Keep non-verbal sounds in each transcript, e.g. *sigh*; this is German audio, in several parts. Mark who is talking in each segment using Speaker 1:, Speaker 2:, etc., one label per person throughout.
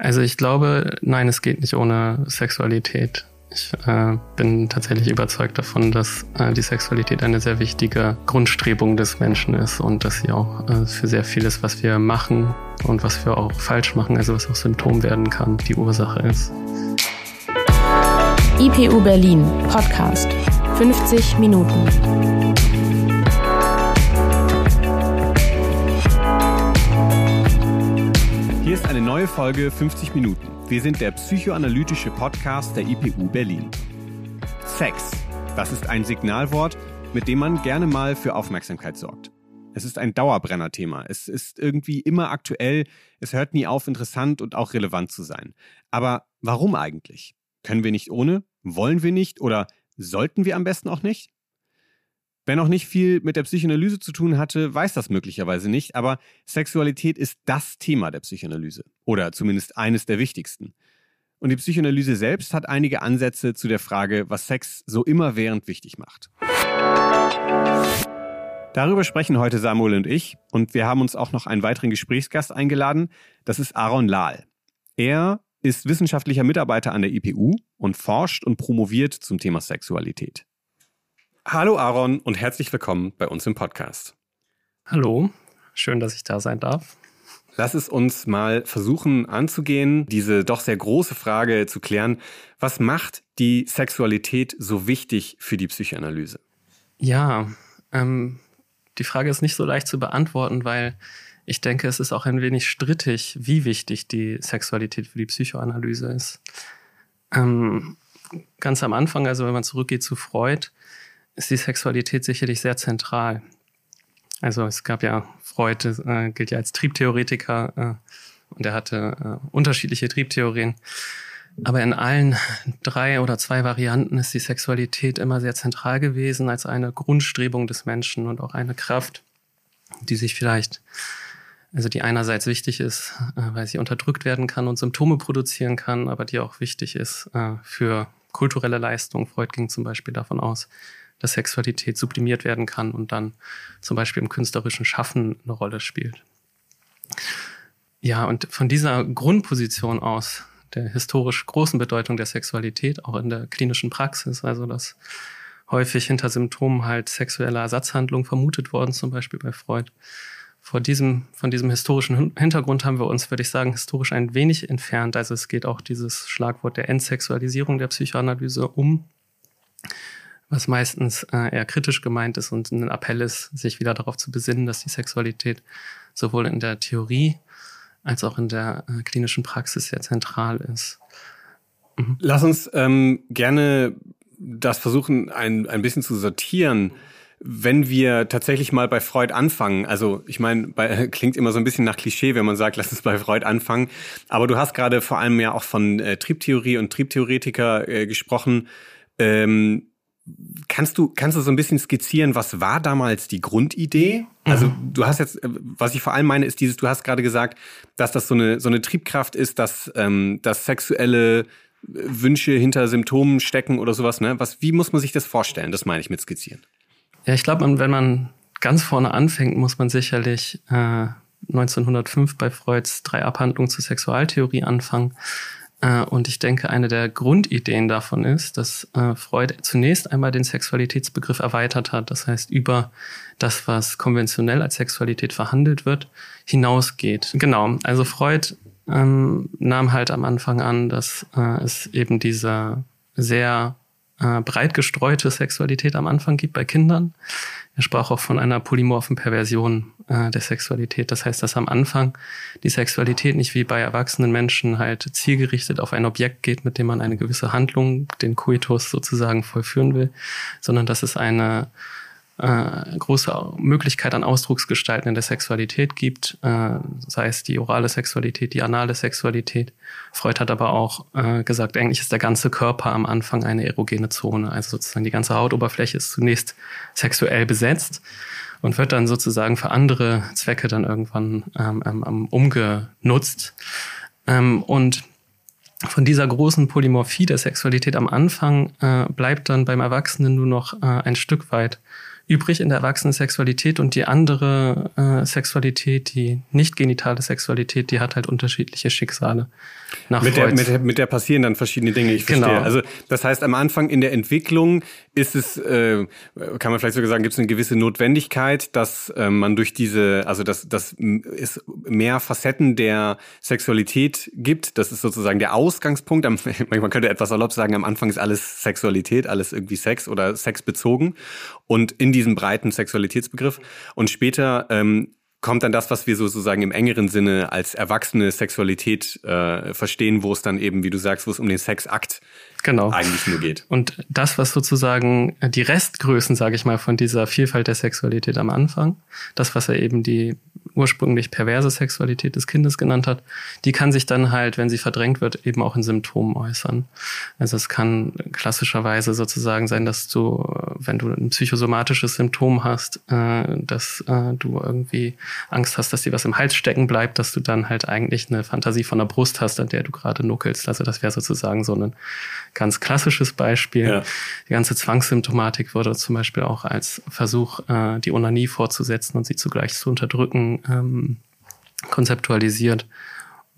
Speaker 1: Also ich glaube, nein, es geht nicht ohne Sexualität. Ich äh, bin tatsächlich überzeugt davon, dass äh, die Sexualität eine sehr wichtige Grundstrebung des Menschen ist und dass sie auch äh, für sehr vieles, was wir machen und was wir auch falsch machen, also was auch Symptom werden kann, die Ursache ist.
Speaker 2: IPU Berlin Podcast 50 Minuten.
Speaker 3: Ist eine neue Folge 50 Minuten. Wir sind der psychoanalytische Podcast der IPU Berlin. Sex, das ist ein Signalwort, mit dem man gerne mal für Aufmerksamkeit sorgt. Es ist ein Dauerbrenner-Thema. Es ist irgendwie immer aktuell. Es hört nie auf, interessant und auch relevant zu sein. Aber warum eigentlich? Können wir nicht ohne? Wollen wir nicht? Oder sollten wir am besten auch nicht? Wer noch nicht viel mit der Psychoanalyse zu tun hatte, weiß das möglicherweise nicht, aber Sexualität ist das Thema der Psychoanalyse. Oder zumindest eines der wichtigsten. Und die Psychoanalyse selbst hat einige Ansätze zu der Frage, was Sex so immerwährend wichtig macht. Darüber sprechen heute Samuel und ich und wir haben uns auch noch einen weiteren Gesprächsgast eingeladen. Das ist Aaron Lahl. Er ist wissenschaftlicher Mitarbeiter an der IPU und forscht und promoviert zum Thema Sexualität. Hallo Aaron und herzlich willkommen bei uns im Podcast.
Speaker 1: Hallo, schön, dass ich da sein darf.
Speaker 3: Lass es uns mal versuchen anzugehen, diese doch sehr große Frage zu klären. Was macht die Sexualität so wichtig für die Psychoanalyse?
Speaker 1: Ja, ähm, die Frage ist nicht so leicht zu beantworten, weil ich denke, es ist auch ein wenig strittig, wie wichtig die Sexualität für die Psychoanalyse ist. Ähm, ganz am Anfang, also wenn man zurückgeht zu Freud, ist die Sexualität sicherlich sehr zentral. Also es gab ja Freud, äh, gilt ja als Triebtheoretiker äh, und er hatte äh, unterschiedliche Triebtheorien. Aber in allen drei oder zwei Varianten ist die Sexualität immer sehr zentral gewesen als eine Grundstrebung des Menschen und auch eine Kraft, die sich vielleicht, also die einerseits wichtig ist, äh, weil sie unterdrückt werden kann und Symptome produzieren kann, aber die auch wichtig ist äh, für kulturelle Leistung. Freud ging zum Beispiel davon aus, dass Sexualität sublimiert werden kann und dann zum Beispiel im künstlerischen Schaffen eine Rolle spielt. Ja, und von dieser Grundposition aus der historisch großen Bedeutung der Sexualität, auch in der klinischen Praxis, also dass häufig hinter Symptomen halt sexuelle Ersatzhandlungen vermutet worden, zum Beispiel bei Freud. Vor diesem, von diesem historischen Hintergrund haben wir uns, würde ich sagen, historisch ein wenig entfernt. Also es geht auch dieses Schlagwort der Entsexualisierung der Psychoanalyse um was meistens äh, eher kritisch gemeint ist und ein Appell ist, sich wieder darauf zu besinnen, dass die Sexualität sowohl in der Theorie als auch in der äh, klinischen Praxis sehr zentral ist.
Speaker 3: Mhm. Lass uns ähm, gerne das versuchen, ein, ein bisschen zu sortieren. Wenn wir tatsächlich mal bei Freud anfangen, also ich meine, bei, *laughs* klingt immer so ein bisschen nach Klischee, wenn man sagt, lass uns bei Freud anfangen. Aber du hast gerade vor allem ja auch von äh, Triebtheorie und Triebtheoretiker äh, gesprochen. Ähm, Kannst du, kannst du so ein bisschen skizzieren, was war damals die Grundidee? Also mhm. du hast jetzt, was ich vor allem meine, ist dieses, du hast gerade gesagt, dass das so eine, so eine Triebkraft ist, dass, ähm, dass sexuelle Wünsche hinter Symptomen stecken oder sowas. Ne? Was, wie muss man sich das vorstellen? Das meine ich mit skizzieren.
Speaker 1: Ja, ich glaube, wenn man ganz vorne anfängt, muss man sicherlich äh, 1905 bei Freuds drei Abhandlungen zur Sexualtheorie anfangen. Äh, und ich denke, eine der Grundideen davon ist, dass äh, Freud zunächst einmal den Sexualitätsbegriff erweitert hat. Das heißt, über das, was konventionell als Sexualität verhandelt wird, hinausgeht. Genau. Also Freud ähm, nahm halt am Anfang an, dass äh, es eben diese sehr äh, breit gestreute Sexualität am Anfang gibt bei Kindern. Er sprach auch von einer polymorphen Perversion äh, der Sexualität. Das heißt, dass am Anfang die Sexualität nicht wie bei erwachsenen Menschen halt zielgerichtet auf ein Objekt geht, mit dem man eine gewisse Handlung, den Coitus sozusagen vollführen will, sondern dass es eine äh, große Möglichkeit an Ausdrucksgestalten in der Sexualität gibt, äh, sei es die orale Sexualität, die anale Sexualität. Freud hat aber auch äh, gesagt, eigentlich ist der ganze Körper am Anfang eine erogene Zone. Also sozusagen die ganze Hautoberfläche ist zunächst sexuell besetzt und wird dann sozusagen für andere Zwecke dann irgendwann ähm, ähm, umgenutzt. Ähm, und von dieser großen Polymorphie der Sexualität am Anfang äh, bleibt dann beim Erwachsenen nur noch äh, ein Stück weit übrig in der Erwachsenen-Sexualität und die andere äh, Sexualität, die nicht genitale Sexualität, die hat halt unterschiedliche Schicksale.
Speaker 3: Nach mit, der, mit, der, mit der passieren dann verschiedene Dinge, ich verstehe. Genau. Also das heißt, am Anfang in der Entwicklung ist es, äh, kann man vielleicht sogar sagen, gibt es eine gewisse Notwendigkeit, dass äh, man durch diese, also dass, dass es mehr Facetten der Sexualität gibt. Das ist sozusagen der Ausgangspunkt. *laughs* Man könnte etwas erlaubt sagen, am Anfang ist alles Sexualität, alles irgendwie Sex oder sexbezogen. Und in diesem breiten Sexualitätsbegriff. Und später ähm, kommt dann das, was wir sozusagen im engeren Sinne als erwachsene Sexualität äh, verstehen, wo es dann eben, wie du sagst, wo es um den Sexakt genau. eigentlich nur geht.
Speaker 1: Und das, was sozusagen die Restgrößen, sage ich mal, von dieser Vielfalt der Sexualität am Anfang, das, was er eben die ursprünglich perverse Sexualität des Kindes genannt hat, die kann sich dann halt, wenn sie verdrängt wird, eben auch in Symptomen äußern. Also es kann klassischerweise sozusagen sein, dass du, wenn du ein psychosomatisches Symptom hast, äh, dass äh, du irgendwie Angst hast, dass dir was im Hals stecken bleibt, dass du dann halt eigentlich eine Fantasie von der Brust hast, an der du gerade nuckelst. Also das wäre sozusagen so ein ganz klassisches Beispiel. Ja. Die ganze Zwangssymptomatik wurde zum Beispiel auch als Versuch, äh, die Onanie fortzusetzen und sie zugleich zu unterdrücken, ähm, konzeptualisiert.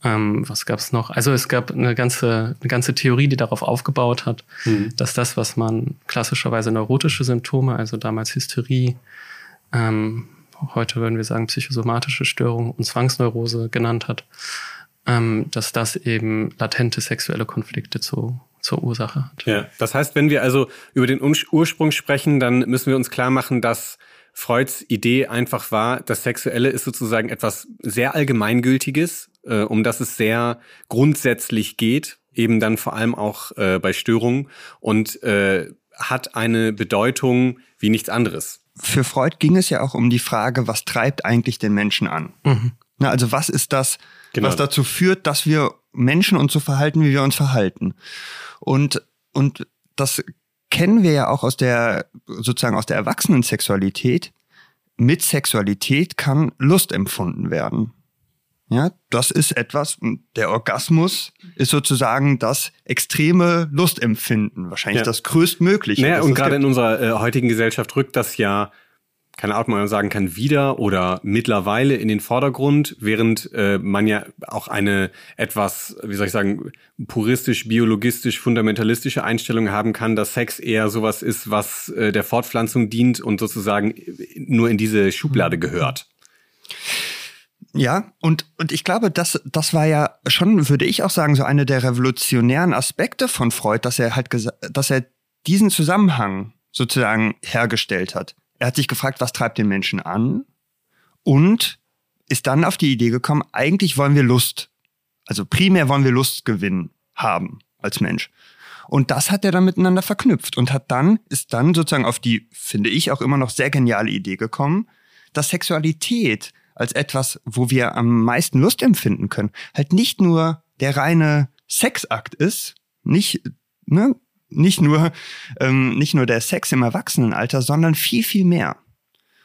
Speaker 1: Ähm, was gab es noch? Also es gab eine ganze, eine ganze Theorie, die darauf aufgebaut hat, mhm. dass das, was man klassischerweise neurotische Symptome, also damals Hysterie, ähm, heute würden wir sagen psychosomatische Störung und Zwangsneurose genannt hat, ähm, dass das eben latente sexuelle Konflikte zu zur Ursache hat.
Speaker 3: Ja, das heißt, wenn wir also über den Ursprung sprechen, dann müssen wir uns klar machen, dass Freuds Idee einfach war, das Sexuelle ist sozusagen etwas sehr Allgemeingültiges, äh, um das es sehr grundsätzlich geht, eben dann vor allem auch äh, bei Störungen und äh, hat eine Bedeutung wie nichts anderes.
Speaker 4: Für Freud ging es ja auch um die Frage, was treibt eigentlich den Menschen an? Mhm. Na, also was ist das, genau. was dazu führt, dass wir Menschen uns so verhalten, wie wir uns verhalten? Und, und das kennen wir ja auch aus der, sozusagen aus der Erwachsenensexualität. Mit Sexualität kann Lust empfunden werden. Ja, das ist etwas, der Orgasmus ist sozusagen das extreme Lustempfinden, wahrscheinlich ja. das größtmögliche.
Speaker 3: Naja, und gerade in unserer äh, heutigen Gesellschaft rückt das ja keine Ahnung, man sagen kann, wieder oder mittlerweile in den Vordergrund, während äh, man ja auch eine etwas, wie soll ich sagen, puristisch, biologistisch, fundamentalistische Einstellung haben kann, dass Sex eher sowas ist, was äh, der Fortpflanzung dient und sozusagen nur in diese Schublade gehört.
Speaker 4: Ja, und, und ich glaube, das, das war ja schon, würde ich auch sagen, so eine der revolutionären Aspekte von Freud, dass er halt dass er diesen Zusammenhang sozusagen hergestellt hat. Er hat sich gefragt, was treibt den Menschen an und ist dann auf die Idee gekommen, eigentlich wollen wir Lust, also primär wollen wir Lustgewinn haben als Mensch. Und das hat er dann miteinander verknüpft und hat dann, ist dann sozusagen auf die, finde ich, auch immer noch sehr geniale Idee gekommen, dass Sexualität als etwas, wo wir am meisten Lust empfinden können, halt nicht nur der reine Sexakt ist, nicht, ne, nicht nur, ähm, nicht nur der Sex im Erwachsenenalter, sondern viel, viel mehr.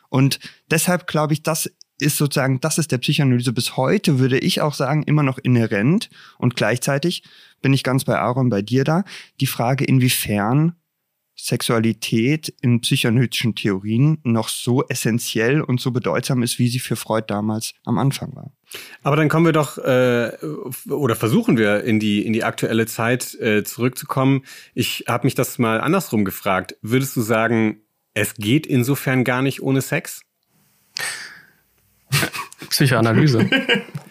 Speaker 4: Und deshalb glaube ich, das ist sozusagen, das ist der Psychoanalyse bis heute, würde ich auch sagen, immer noch inhärent. Und gleichzeitig bin ich ganz bei Aaron, bei dir da. Die Frage, inwiefern Sexualität in psychoanalytischen Theorien noch so essentiell und so bedeutsam ist, wie sie für Freud damals am Anfang war.
Speaker 3: Aber dann kommen wir doch äh, oder versuchen wir in die in die aktuelle Zeit äh, zurückzukommen. Ich habe mich das mal andersrum gefragt. Würdest du sagen, es geht insofern gar nicht ohne Sex?
Speaker 1: Psychoanalyse. *laughs*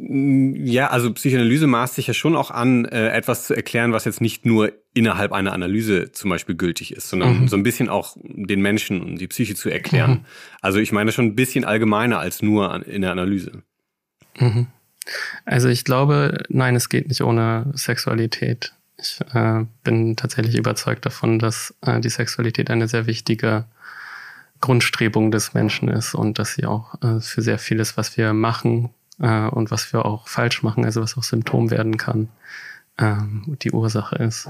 Speaker 3: Ja, also Psychoanalyse maßt sich ja schon auch an, äh, etwas zu erklären, was jetzt nicht nur innerhalb einer Analyse zum Beispiel gültig ist, sondern mhm. so ein bisschen auch den Menschen und die Psyche zu erklären. Mhm. Also ich meine schon ein bisschen allgemeiner als nur in der Analyse.
Speaker 1: Mhm. Also ich glaube, nein, es geht nicht ohne Sexualität. Ich äh, bin tatsächlich überzeugt davon, dass äh, die Sexualität eine sehr wichtige Grundstrebung des Menschen ist und dass sie auch äh, für sehr vieles, was wir machen, äh, und was wir auch falsch machen, also was auch Symptom werden kann, ähm, die Ursache ist.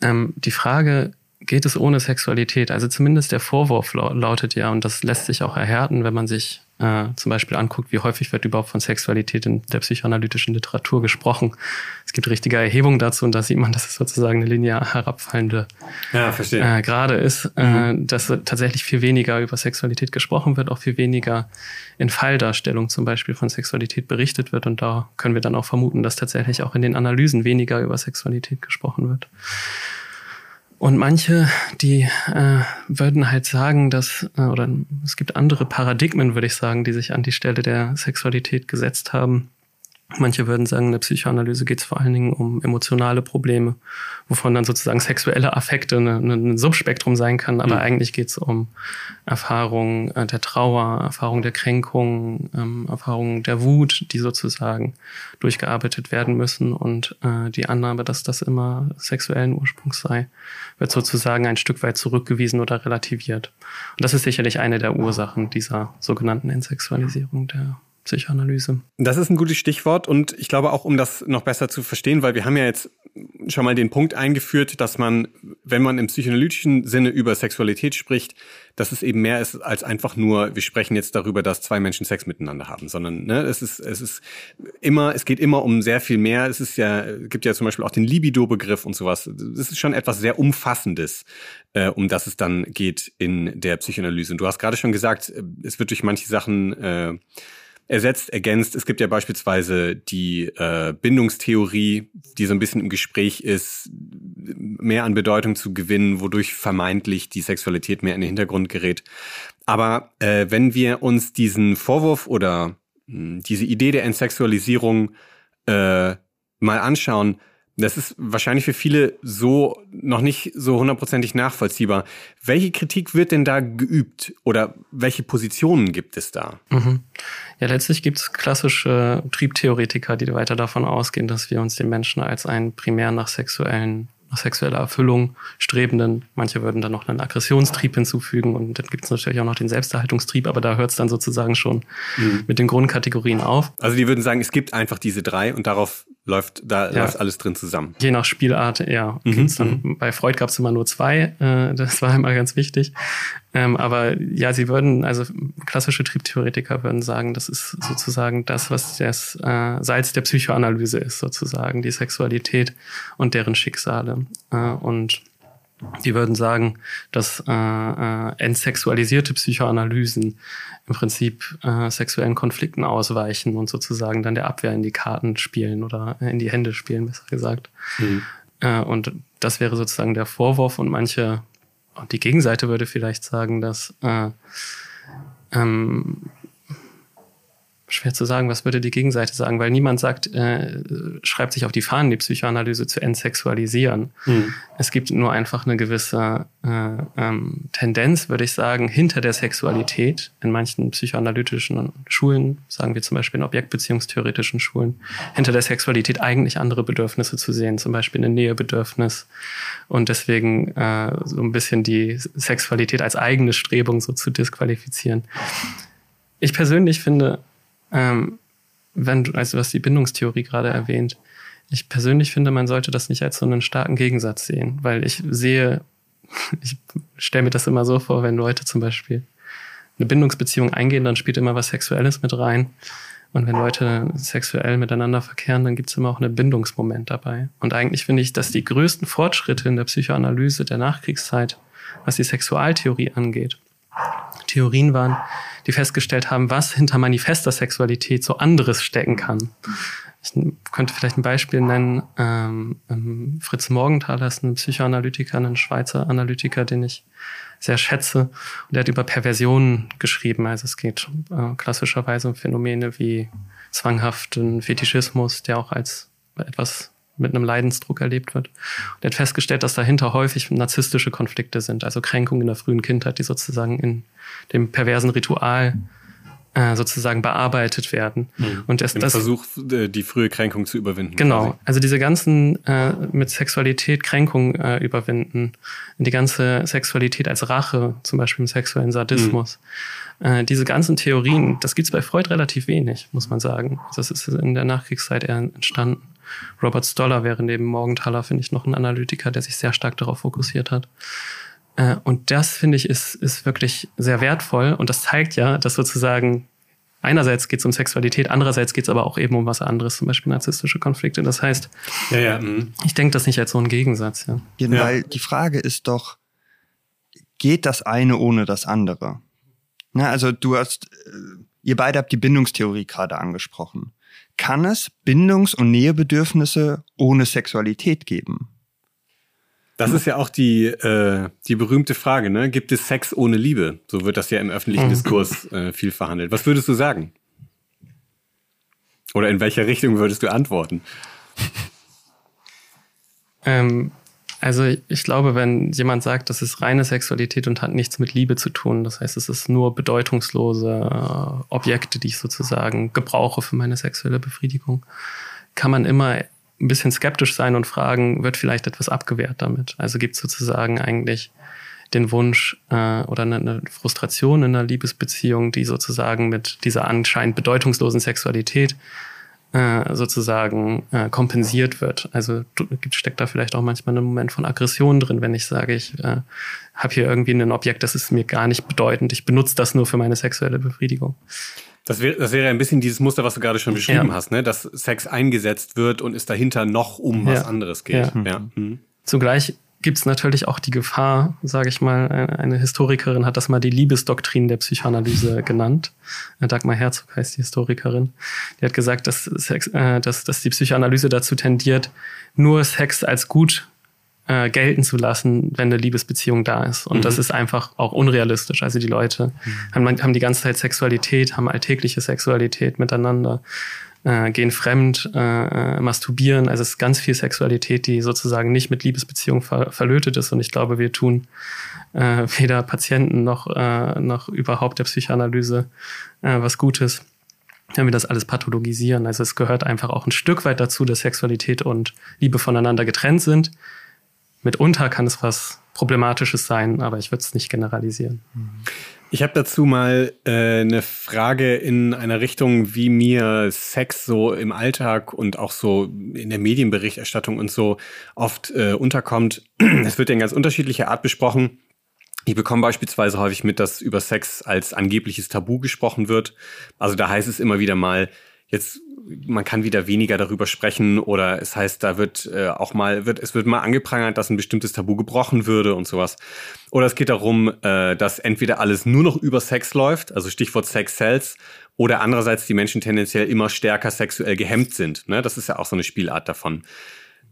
Speaker 1: Ähm, die Frage, geht es ohne Sexualität? Also zumindest der Vorwurf lautet ja, und das lässt sich auch erhärten, wenn man sich äh, zum Beispiel anguckt, wie häufig wird überhaupt von Sexualität in der psychoanalytischen Literatur gesprochen. Es gibt richtige Erhebungen dazu und da sieht man, dass es sozusagen eine linear herabfallende
Speaker 3: ja,
Speaker 1: äh, Gerade ist, äh, mhm. dass tatsächlich viel weniger über Sexualität gesprochen wird, auch viel weniger in Falldarstellung zum Beispiel von Sexualität berichtet wird und da können wir dann auch vermuten, dass tatsächlich auch in den Analysen weniger über Sexualität gesprochen wird. Und manche, die äh, würden halt sagen, dass, äh, oder es gibt andere Paradigmen, würde ich sagen, die sich an die Stelle der Sexualität gesetzt haben, Manche würden sagen, in der Psychoanalyse geht es vor allen Dingen um emotionale Probleme, wovon dann sozusagen sexuelle Affekte ein Subspektrum sein kann, aber mhm. eigentlich geht es um Erfahrungen äh, der Trauer, Erfahrungen der Kränkung, ähm, Erfahrungen der Wut, die sozusagen durchgearbeitet werden müssen und äh, die Annahme, dass das immer sexuellen Ursprungs sei, wird sozusagen ein Stück weit zurückgewiesen oder relativiert. Und das ist sicherlich eine der Ursachen dieser sogenannten Entsexualisierung der Psychoanalyse.
Speaker 3: Das ist ein gutes Stichwort und ich glaube auch, um das noch besser zu verstehen, weil wir haben ja jetzt schon mal den Punkt eingeführt, dass man, wenn man im psychoanalytischen Sinne über Sexualität spricht, dass es eben mehr ist als einfach nur, wir sprechen jetzt darüber, dass zwei Menschen Sex miteinander haben, sondern ne, es ist, es ist immer, es geht immer um sehr viel mehr. Es ist ja, gibt ja zum Beispiel auch den Libido-Begriff und sowas. Das ist schon etwas sehr Umfassendes, äh, um das es dann geht in der Psychoanalyse. Und du hast gerade schon gesagt, es wird durch manche Sachen äh, ersetzt, ergänzt. Es gibt ja beispielsweise die äh, Bindungstheorie, die so ein bisschen im Gespräch ist, mehr an Bedeutung zu gewinnen, wodurch vermeintlich die Sexualität mehr in den Hintergrund gerät. Aber äh, wenn wir uns diesen Vorwurf oder mh, hm, diese Idee der Entsexualisierung äh, mal anschauen, das ist wahrscheinlich für viele so noch nicht so hundertprozentig nachvollziehbar. Welche Kritik wird denn da geübt oder welche Positionen gibt es da?
Speaker 1: Mhm. Ja, letztlich gibt es klassische Triebtheoretiker, die weiter davon ausgehen, dass wir uns den Menschen als einen primär nach sexuellen nach sexueller Erfüllung strebenden. Manche würden dann noch einen Aggressionstrieb hinzufügen und dann gibt es natürlich auch noch den Selbsterhaltungstrieb, aber da hört es dann sozusagen schon mhm. mit den Grundkategorien auf.
Speaker 3: Also die würden sagen, es gibt einfach diese drei und darauf läuft da ja. läuft alles drin zusammen.
Speaker 1: Je nach Spielart, ja. Mhm. Dann, mhm. bei Freud gab es immer nur zwei, äh, das war immer ganz wichtig. Ähm, aber ja, sie würden, also klassische Triebtheoretiker würden sagen, das ist sozusagen das, was das äh, Salz der Psychoanalyse ist, sozusagen, die Sexualität und deren Schicksale. Äh, und die würden sagen, dass äh, äh, entsexualisierte Psychoanalysen im Prinzip äh, sexuellen Konflikten ausweichen und sozusagen dann der Abwehr in die Karten spielen oder in die Hände spielen, besser gesagt. Mhm. Äh, und das wäre sozusagen der Vorwurf und manche, und die Gegenseite würde vielleicht sagen, dass äh, ähm, schwer zu sagen, was würde die Gegenseite sagen, weil niemand sagt, äh, schreibt sich auf die Fahnen, die Psychoanalyse zu entsexualisieren. Mhm. Es gibt nur einfach eine gewisse äh, ähm, Tendenz, würde ich sagen, hinter der Sexualität in manchen psychoanalytischen Schulen, sagen wir zum Beispiel in objektbeziehungstheoretischen Schulen, hinter der Sexualität eigentlich andere Bedürfnisse zu sehen, zum Beispiel ein Nähebedürfnis und deswegen äh, so ein bisschen die Sexualität als eigene Strebung so zu disqualifizieren. Ich persönlich finde, ähm, wenn du, also hast die Bindungstheorie gerade erwähnt. Ich persönlich finde, man sollte das nicht als so einen starken Gegensatz sehen, weil ich sehe, *laughs* ich stelle mir das immer so vor, wenn Leute zum Beispiel eine Bindungsbeziehung eingehen, dann spielt immer was Sexuelles mit rein. Und wenn Leute sexuell miteinander verkehren, dann gibt es immer auch einen Bindungsmoment dabei. Und eigentlich finde ich, dass die größten Fortschritte in der Psychoanalyse der Nachkriegszeit, was die Sexualtheorie angeht, Theorien waren, die festgestellt haben, was hinter manifester Sexualität so anderes stecken kann. Ich könnte vielleicht ein Beispiel nennen. Ähm, ähm, Fritz Morgenthaler ist ein Psychoanalytiker, ein Schweizer Analytiker, den ich sehr schätze. Und der hat über Perversionen geschrieben. Also es geht äh, klassischerweise um Phänomene wie zwanghaften Fetischismus, der auch als etwas mit einem Leidensdruck erlebt wird. Und er hat festgestellt, dass dahinter häufig narzisstische Konflikte sind, also Kränkungen in der frühen Kindheit, die sozusagen in dem perversen Ritual äh, sozusagen bearbeitet werden.
Speaker 3: Mhm. Und das, Im das, Versuch, die frühe Kränkung zu überwinden.
Speaker 1: Genau. Quasi. Also diese ganzen äh, mit Sexualität Kränkung äh, überwinden, die ganze Sexualität als Rache, zum Beispiel im sexuellen Sadismus. Mhm. Äh, diese ganzen Theorien, das gibt's bei Freud relativ wenig, muss man sagen. Das ist in der Nachkriegszeit eher entstanden. Robert Stoller wäre neben Morgenthaler, finde ich, noch ein Analytiker, der sich sehr stark darauf fokussiert hat. Äh, und das, finde ich, ist, ist wirklich sehr wertvoll. Und das zeigt ja, dass sozusagen einerseits geht es um Sexualität, andererseits geht es aber auch eben um was anderes, zum Beispiel narzisstische Konflikte. Das heißt, ja, ja, mhm. ich denke das nicht als so ein Gegensatz. Ja.
Speaker 4: ja. Weil die Frage ist doch, geht das eine ohne das andere? Na, also du hast, äh, ihr beide habt die Bindungstheorie gerade angesprochen. Kann es Bindungs- und Nähebedürfnisse ohne Sexualität geben?
Speaker 3: Das ist ja auch die, äh, die berühmte Frage, ne? Gibt es Sex ohne Liebe? So wird das ja im öffentlichen mhm. Diskurs äh, viel verhandelt. Was würdest du sagen? Oder in welcher Richtung würdest du antworten?
Speaker 1: Ähm, also ich glaube, wenn jemand sagt, das ist reine Sexualität und hat nichts mit Liebe zu tun, das heißt, es ist nur bedeutungslose äh, Objekte, die ich sozusagen gebrauche für meine sexuelle Befriedigung, kann man immer ein bisschen skeptisch sein und fragen, wird vielleicht etwas abgewehrt damit? Also gibt es sozusagen eigentlich den Wunsch äh, oder eine, eine Frustration in einer Liebesbeziehung, die sozusagen mit dieser anscheinend bedeutungslosen Sexualität äh, sozusagen äh, kompensiert wird. Also steckt da vielleicht auch manchmal ein Moment von Aggression drin, wenn ich sage, ich äh, habe hier irgendwie ein Objekt, das ist mir gar nicht bedeutend, ich benutze das nur für meine sexuelle Befriedigung.
Speaker 3: Das wäre, das wäre ein bisschen dieses Muster, was du gerade schon beschrieben ja. hast, ne? dass Sex eingesetzt wird und es dahinter noch um was anderes geht. Ja. ja.
Speaker 1: Mhm. Zugleich gibt es natürlich auch die Gefahr, sage ich mal, eine Historikerin hat das mal die Liebesdoktrin der Psychoanalyse *laughs* genannt. Dagmar Herzog heißt die Historikerin. Die hat gesagt, dass, Sex, äh, dass, dass die Psychoanalyse dazu tendiert, nur Sex als gut äh, gelten zu lassen, wenn eine Liebesbeziehung da ist. Und mhm. das ist einfach auch unrealistisch. Also die Leute mhm. haben, haben die ganze Zeit Sexualität, haben alltägliche Sexualität miteinander, äh, gehen fremd, äh, äh, masturbieren. Also es ist ganz viel Sexualität, die sozusagen nicht mit Liebesbeziehung ver verlötet ist. Und ich glaube, wir tun äh, *laughs* weder Patienten noch, äh, noch überhaupt der Psychoanalyse äh, was Gutes wenn wir das alles pathologisieren. Also es gehört einfach auch ein Stück weit dazu, dass Sexualität und Liebe voneinander getrennt sind. Mitunter kann es was Problematisches sein, aber ich würde es nicht generalisieren.
Speaker 3: Ich habe dazu mal äh, eine Frage in einer Richtung, wie mir Sex so im Alltag und auch so in der Medienberichterstattung und so oft äh, unterkommt. *clears throat* Es wird ja in ganz unterschiedlicher Art besprochen. Ich bekomme beispielsweise häufig mit, dass über Sex als angebliches Tabu gesprochen wird. Also da heißt es immer wieder mal, jetzt man kann wieder weniger darüber sprechen oder es heißt, da wird äh, auch mal, wird, es wird mal angeprangert, dass ein bestimmtes Tabu gebrochen würde und sowas. Oder es geht darum, äh, dass entweder alles nur noch über Sex läuft, also Stichwort Sex Cells, oder andererseits die Menschen tendenziell immer stärker sexuell gehemmt sind. Ne? Das ist ja auch so eine Spielart davon.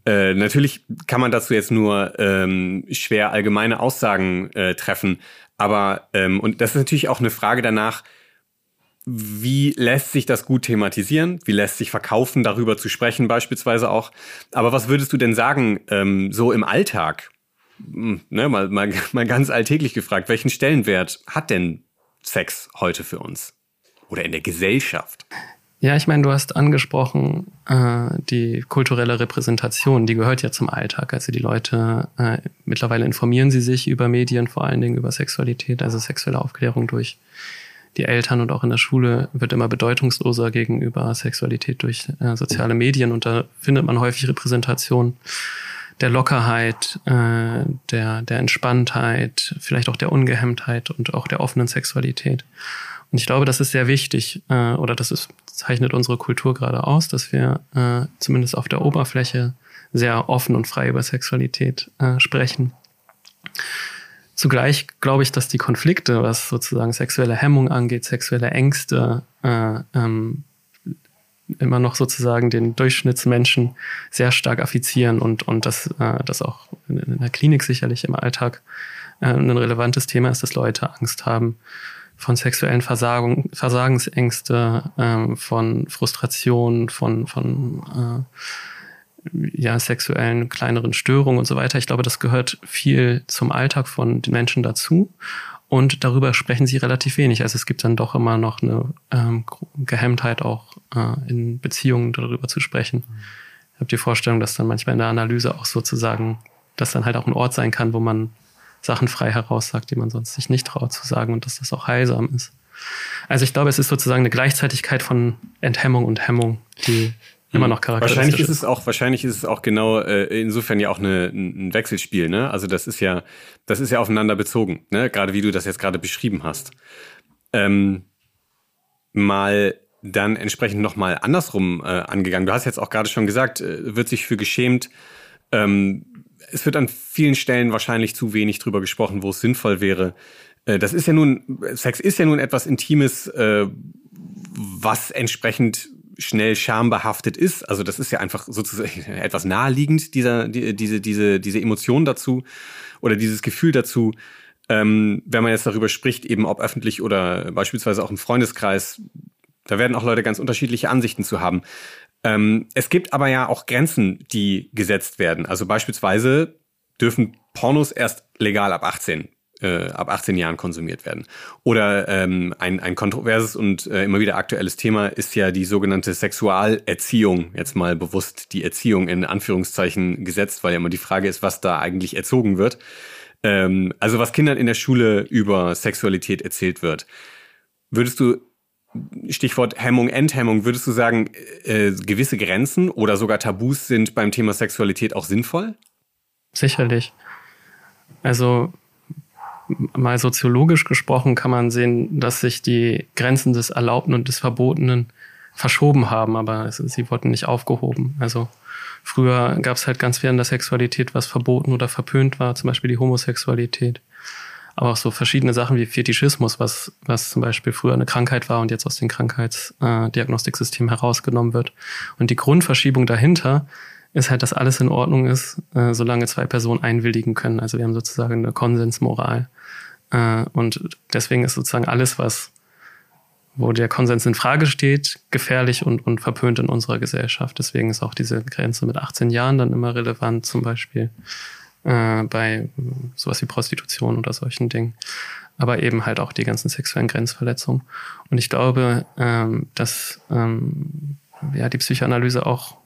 Speaker 3: Äh, natürlich kann man dazu jetzt nur ähm, schwer allgemeine Aussagen äh, treffen, aber ähm, und das ist natürlich auch eine Frage danach, wie lässt sich das gut thematisieren? Wie lässt sich verkaufen, darüber zu sprechen beispielsweise auch? Aber was würdest du denn sagen, ähm, so im Alltag? Hm, ne, mal, mal, *laughs* mal ganz alltäglich gefragt, welchen Stellenwert hat denn Sex heute für uns? Oder in der Gesellschaft?
Speaker 1: Ja, ich meine, du hast angesprochen, äh, die kulturelle Repräsentation, die gehört ja zum Alltag. Also die Leute, äh, mittlerweile informieren sie sich über Medien, vor allen Dingen über Sexualität, also sexuelle Aufklärung durch die Eltern und auch in der Schule wird immer bedeutungsloser gegenüber Sexualität durch äh, soziale Medien und da findet man häufig Repräsentation der Lockerheit, äh, der, der Entspanntheit, vielleicht auch der Ungehemmtheit und auch der offenen Sexualität. Und ich glaube, das ist sehr wichtig, äh, oder das ist, zeichnet unsere Kultur gerade aus, dass wir äh, zumindest auf der Oberfläche sehr offen und frei über Sexualität äh, sprechen. Zugleich glaube ich, dass die Konflikte, was sozusagen sexuelle Hemmung angeht, sexuelle Ängste, äh, ähm, immer noch sozusagen den Durchschnittsmenschen sehr stark affizieren und, und dass äh, das auch in der Klinik sicherlich im Alltag äh, ein relevantes Thema ist, dass Leute Angst haben von sexuellen Versagung, Versagensängste, äh, von Frustration, von, von äh, ja, sexuellen kleineren Störungen und so weiter. Ich glaube, das gehört viel zum Alltag von den Menschen dazu. Und darüber sprechen sie relativ wenig. Also es gibt dann doch immer noch eine ähm, Gehemmtheit auch äh, in Beziehungen darüber zu sprechen. Ich habe die Vorstellung, dass dann manchmal in der Analyse auch sozusagen, dass dann halt auch ein Ort sein kann, wo man Sachen frei heraussagt, die man sonst sich nicht traut zu sagen und dass das auch heilsam ist. Also ich glaube, es ist sozusagen eine Gleichzeitigkeit von Enthemmung und Hemmung, die immer noch charakteristisch
Speaker 3: wahrscheinlich ist. es auch, wahrscheinlich ist es auch genau äh, insofern ja auch eine, ein Wechselspiel, ne? Also das ist ja, das ist ja aufeinander bezogen, ne? Gerade wie du das jetzt gerade beschrieben hast. Ähm, mal dann entsprechend nochmal andersrum äh, angegangen. Du hast jetzt auch gerade schon gesagt, äh, wird sich für geschämt. Ähm, es wird an vielen Stellen wahrscheinlich zu wenig drüber gesprochen, wo es sinnvoll wäre. Äh, das ist ja nun, Sex ist ja nun etwas Intimes, äh, was entsprechend schnell schambehaftet ist. Also das ist ja einfach sozusagen *laughs* etwas naheliegend, dieser, die, diese, diese, diese Emotion dazu oder dieses Gefühl dazu. Ähm, wenn man jetzt darüber spricht, eben ob öffentlich oder beispielsweise auch im Freundeskreis, da werden auch Leute ganz unterschiedliche Ansichten zu haben. Ähm, es gibt aber ja auch Grenzen, die gesetzt werden. Also beispielsweise dürfen Pornos erst legal ab 18 äh, ab 18 Jahren konsumiert werden. Oder ähm, ein, ein kontroverses und äh, immer wieder aktuelles Thema ist ja die sogenannte Sexualerziehung. Jetzt mal bewusst die Erziehung in Anführungszeichen gesetzt, weil ja immer die Frage ist, was da eigentlich erzogen wird. Ähm, also was Kindern in der Schule über Sexualität erzählt wird. Würdest du Stichwort Hemmung, Enthemmung, würdest du sagen, äh, gewisse Grenzen oder sogar Tabus sind beim Thema Sexualität auch sinnvoll?
Speaker 1: Sicherlich. Also mal soziologisch gesprochen kann man sehen, dass sich die Grenzen des Erlaubten und des Verbotenen verschoben haben, aber sie wurden nicht aufgehoben. Also früher gab es halt ganz viel in der Sexualität, was verboten oder verpönt war, zum Beispiel die Homosexualität aber auch so verschiedene Sachen wie Fetischismus, was, was zum Beispiel früher eine Krankheit war und jetzt aus dem Krankheitsdiagnostiksystem äh, herausgenommen wird. Und die Grundverschiebung dahinter ist halt, dass alles in Ordnung ist, äh, solange zwei Personen einwilligen können. Also wir haben sozusagen eine Konsensmoral. Äh, und deswegen ist sozusagen alles, was wo der Konsens in Frage steht, gefährlich und, und verpönt in unserer Gesellschaft. Deswegen ist auch diese Grenze mit 18 Jahren dann immer relevant, zum Beispiel äh, bei sowas wie Prostitution oder solchen Dingen. Aber eben halt auch die ganzen sexuellen Grenzverletzungen. Und ich glaube, ähm, dass ähm, ja, die Psychoanalyse auch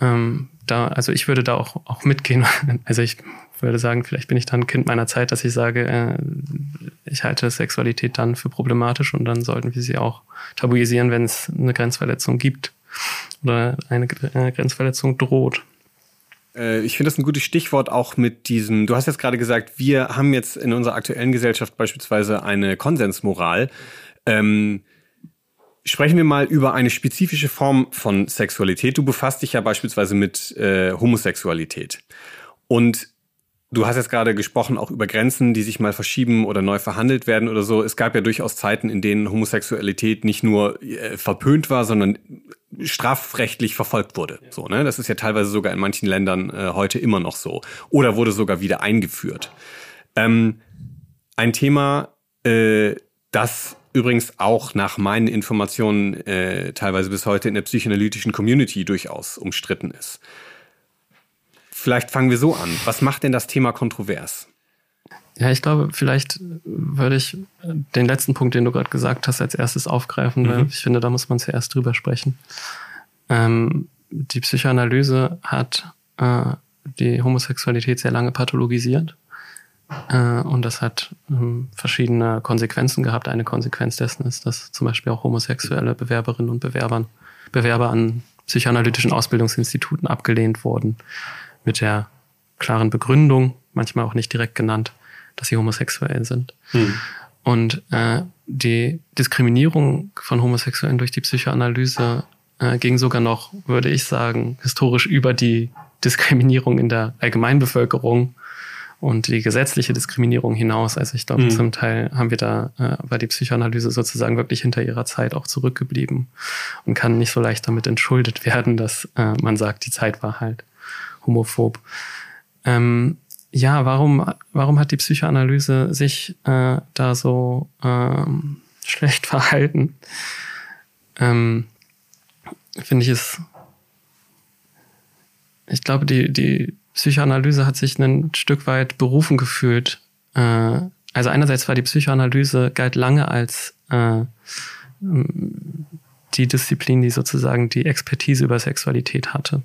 Speaker 1: ähm, da, also ich würde da auch, auch mitgehen. *laughs* Also ich würde sagen, vielleicht bin ich dann Kind meiner Zeit, dass ich sage, äh, ich halte Sexualität dann für problematisch und dann sollten wir sie auch tabuisieren, wenn es eine Grenzverletzung gibt oder eine äh, Grenzverletzung droht.
Speaker 3: Äh, ich finde das ein gutes Stichwort auch mit diesem, du hast jetzt gerade gesagt, wir haben jetzt in unserer aktuellen Gesellschaft beispielsweise eine Konsensmoral. Ähm, sprechen wir mal über eine spezifische Form von Sexualität. Du befasst dich ja beispielsweise mit äh, Homosexualität. Und Du hast jetzt gerade gesprochen auch über Grenzen, die sich mal verschieben oder neu verhandelt werden oder so. Es gab ja durchaus Zeiten, in denen Homosexualität nicht nur äh, verpönt war, sondern strafrechtlich verfolgt wurde. So, ne? Das ist ja teilweise sogar in manchen Ländern äh, heute immer noch so. Oder wurde sogar wieder eingeführt. Ähm, ein Thema, äh, das übrigens auch nach meinen Informationen äh, teilweise bis heute in der psychoanalytischen Community durchaus umstritten ist. Vielleicht fangen wir so an. Was macht denn das Thema kontrovers?
Speaker 1: Ja, ich glaube, vielleicht würde ich den letzten Punkt, den du gerade gesagt hast, als erstes aufgreifen, weil mhm. ich finde, da muss man zuerst drüber sprechen. Ähm, die Psychoanalyse hat äh, die Homosexualität sehr lange pathologisiert. Äh, und das hat ähm, verschiedene Konsequenzen gehabt. Eine Konsequenz dessen ist, dass zum Beispiel auch homosexuelle Bewerberinnen und Bewerbern, Bewerber an psychoanalytischen Ausbildungsinstituten abgelehnt wurden mit der klaren Begründung, manchmal auch nicht direkt genannt, dass sie homosexuell sind. Hm. Und äh, die Diskriminierung von Homosexuellen durch die Psychoanalyse äh, ging sogar noch, würde ich sagen, historisch über die Diskriminierung in der Allgemeinbevölkerung und die gesetzliche Diskriminierung hinaus. Also ich glaube, mhm. zum Teil haben wir da, äh, war die Psychoanalyse sozusagen wirklich hinter ihrer Zeit auch zurückgeblieben und kann nicht so leicht damit entschuldet *laughs* werden, dass äh, man sagt, die Zeit war halt homophob. Ähm, ja, warum, warum hat die Psychoanalyse sich äh, da so ähm, *laughs* schlecht verhalten? Ähm, Finde ich es. Ich glaube, die, die Psychoanalyse hat sich ein Stück weit berufen gefühlt. Äh, also einerseits war die Psychoanalyse galt lange als äh, die Disziplin, die sozusagen die Expertise über Sexualität hatte.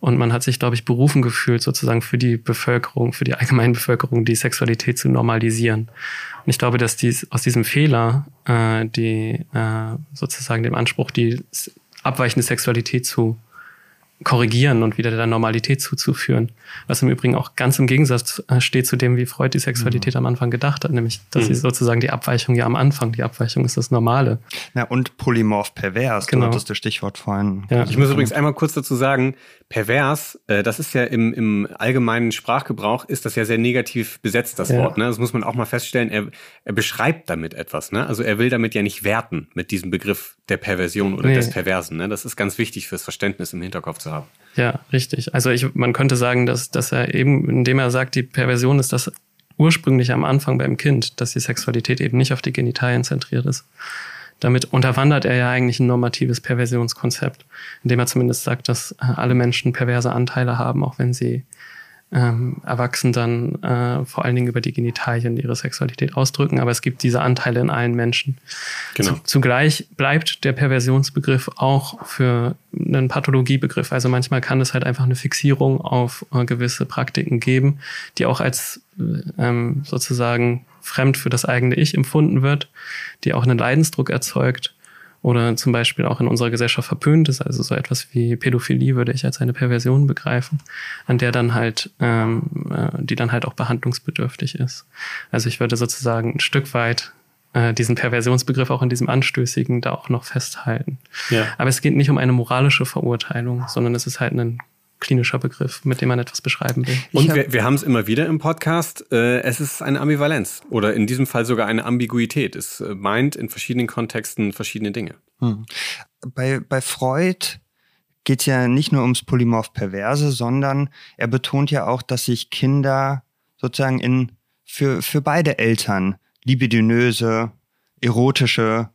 Speaker 1: Und man hat sich, glaube ich, berufen gefühlt, sozusagen für die Bevölkerung, für die allgemeine Bevölkerung, die Sexualität zu normalisieren. Und ich glaube, dass dies aus diesem Fehler, äh, die äh, sozusagen dem Anspruch, die abweichende Sexualität zu korrigieren und wieder der Normalität zuzuführen. Was im Übrigen auch ganz im Gegensatz äh, steht zu dem, wie Freud die Sexualität mhm. am Anfang gedacht hat, nämlich, dass mhm. sie sozusagen die Abweichung ja am Anfang, die Abweichung ist das Normale.
Speaker 4: Ja, und polymorph pervers, genau. das ist das Stichwort vorhin.
Speaker 3: Ja. Ich muss übrigens einmal kurz dazu sagen, pervers, äh, das ist ja im, im allgemeinen Sprachgebrauch, ist das ja sehr negativ besetzt, das ja. Wort. Ne? Das muss man auch mal feststellen. Er, er beschreibt damit etwas. Ne? Also er will damit ja nicht werten mit diesem Begriff der Perversion oder nee. des Perversen. Ne? Das ist ganz wichtig fürs Verständnis im Hinterkopf zu haben.
Speaker 1: Ja, richtig. Also ich, man könnte sagen, dass, dass er eben, indem er sagt, die Perversion ist das ursprünglich am Anfang beim Kind, dass die Sexualität eben nicht auf die Genitalien zentriert ist. Damit unterwandert er ja eigentlich ein normatives Perversionskonzept, indem er zumindest sagt, dass alle Menschen perverse Anteile haben, auch wenn sie ähm, Erwachsenen dann äh, vor allen Dingen über die Genitalien ihre Sexualität ausdrücken, aber es gibt diese Anteile in allen Menschen. Genau. Zugleich bleibt der Perversionsbegriff auch für einen Pathologiebegriff. Also manchmal kann es halt einfach eine Fixierung auf äh, gewisse Praktiken geben, die auch als äh, ähm, sozusagen fremd für das eigene Ich empfunden wird, die auch einen Leidensdruck erzeugt oder zum Beispiel auch in unserer Gesellschaft verpönt ist. Also so etwas wie Pädophilie würde ich als eine Perversion begreifen, an der dann halt, ähm, äh, die dann halt auch behandlungsbedürftig ist. Also ich würde sozusagen ein Stück weit äh, diesen Perversionsbegriff auch in diesem Anstößigen da auch noch festhalten. Ja. Aber es geht nicht um eine moralische Verurteilung, sondern es ist halt ein klinischer Begriff, mit dem man etwas beschreiben will.
Speaker 3: Und hab, wir, wir haben es immer wieder im Podcast, äh, es ist eine Ambivalenz oder in diesem Fall sogar eine Ambiguität. Es äh, meint in verschiedenen Kontexten verschiedene Dinge. Hm.
Speaker 4: Bei, bei Freud geht es ja nicht nur ums Polymorph Perverse, sondern er betont ja auch, dass sich Kinder sozusagen in für, für beide Eltern libidinöse, erotische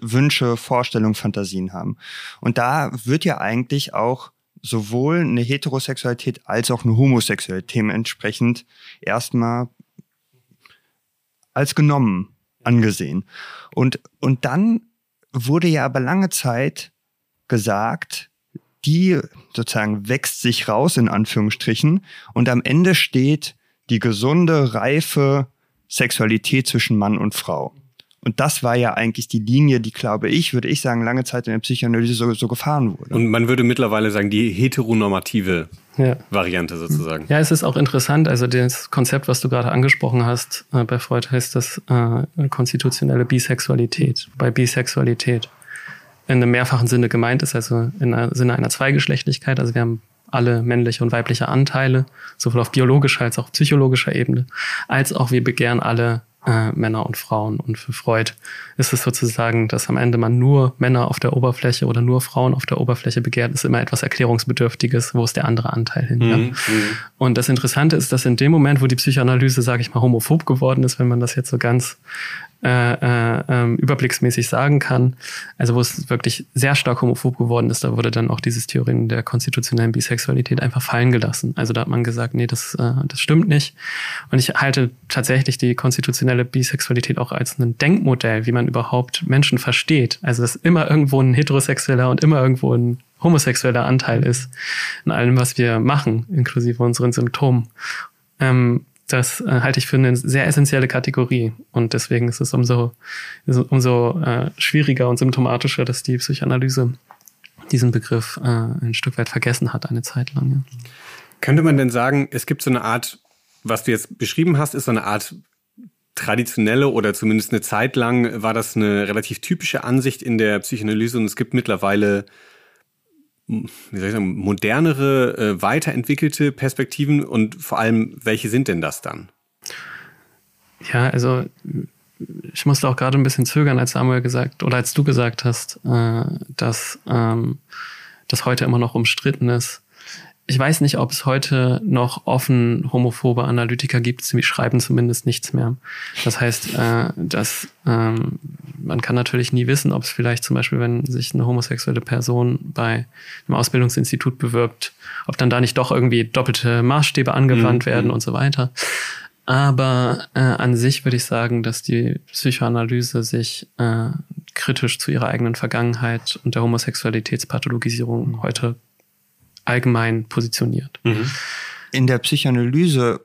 Speaker 4: Wünsche, Vorstellungen, Fantasien haben. Und da wird ja eigentlich auch sowohl eine Heterosexualität als auch eine Homosexualität dementsprechend erstmal als genommen angesehen. Und, und dann wurde ja aber lange Zeit gesagt, die sozusagen wächst sich raus in Anführungsstrichen und am Ende steht die gesunde, reife Sexualität zwischen Mann und Frau. Und das war ja eigentlich die Linie, die, glaube ich, würde ich sagen, lange Zeit in der Psychoanalyse so, so gefahren wurde.
Speaker 3: Und man würde mittlerweile sagen, die heteronormative ja. Variante sozusagen.
Speaker 1: Ja, es ist auch interessant. Also das Konzept, was du gerade angesprochen hast, äh, bei Freud heißt das äh, konstitutionelle Bisexualität. Bei Bisexualität in einem mehrfachen Sinne gemeint ist, also in einem Sinne einer Zweigeschlechtlichkeit. Also wir haben alle männliche und weibliche Anteile, sowohl auf biologischer als auch psychologischer Ebene, als auch wir begehren alle äh, Männer und Frauen. Und für Freud ist es sozusagen, dass am Ende man nur Männer auf der Oberfläche oder nur Frauen auf der Oberfläche begehrt, ist immer etwas Erklärungsbedürftiges, wo ist der andere Anteil hin. Mhm. Ja? Mhm. Und das Interessante ist, dass in dem Moment, wo die Psychoanalyse, sage ich mal, homophob geworden ist, wenn man das jetzt so ganz äh, äh, ähm, überblicksmäßig sagen kann. Also wo es wirklich sehr stark homophob geworden ist, da wurde dann auch dieses Theorien der konstitutionellen Bisexualität einfach fallen gelassen. Also da hat man gesagt, nee, das, äh, das stimmt nicht. Und ich halte tatsächlich die konstitutionelle Bisexualität auch als ein Denkmodell, wie man überhaupt Menschen versteht. Also dass immer irgendwo ein heterosexueller und immer irgendwo ein homosexueller Anteil ist in allem, was wir machen, inklusive unseren Symptomen. Ähm, das äh, halte ich für eine sehr essentielle Kategorie. Und deswegen ist es umso, umso äh, schwieriger und symptomatischer, dass die Psychoanalyse diesen Begriff äh, ein Stück weit vergessen hat, eine Zeit lang. Ja.
Speaker 3: Könnte man denn sagen, es gibt so eine Art, was du jetzt beschrieben hast, ist so eine Art traditionelle oder zumindest eine Zeit lang war das eine relativ typische Ansicht in der Psychoanalyse und es gibt mittlerweile wie soll ich sagen, modernere, äh, weiterentwickelte Perspektiven und vor allem, welche sind denn das dann?
Speaker 1: Ja, also ich musste auch gerade ein bisschen zögern, als Samuel gesagt oder als du gesagt hast, äh, dass ähm, das heute immer noch umstritten ist ich weiß nicht, ob es heute noch offen homophobe Analytiker gibt. Sie schreiben zumindest nichts mehr. Das heißt, äh, dass ähm, man kann natürlich nie wissen, ob es vielleicht zum Beispiel, wenn sich eine homosexuelle Person bei einem Ausbildungsinstitut bewirbt, ob dann da nicht doch irgendwie doppelte Maßstäbe angewandt mhm. werden und so weiter. Aber äh, an sich würde ich sagen, dass die Psychoanalyse sich äh, kritisch zu ihrer eigenen Vergangenheit und der Homosexualitätspathologisierung heute allgemein positioniert. Mhm.
Speaker 4: In der Psychoanalyse,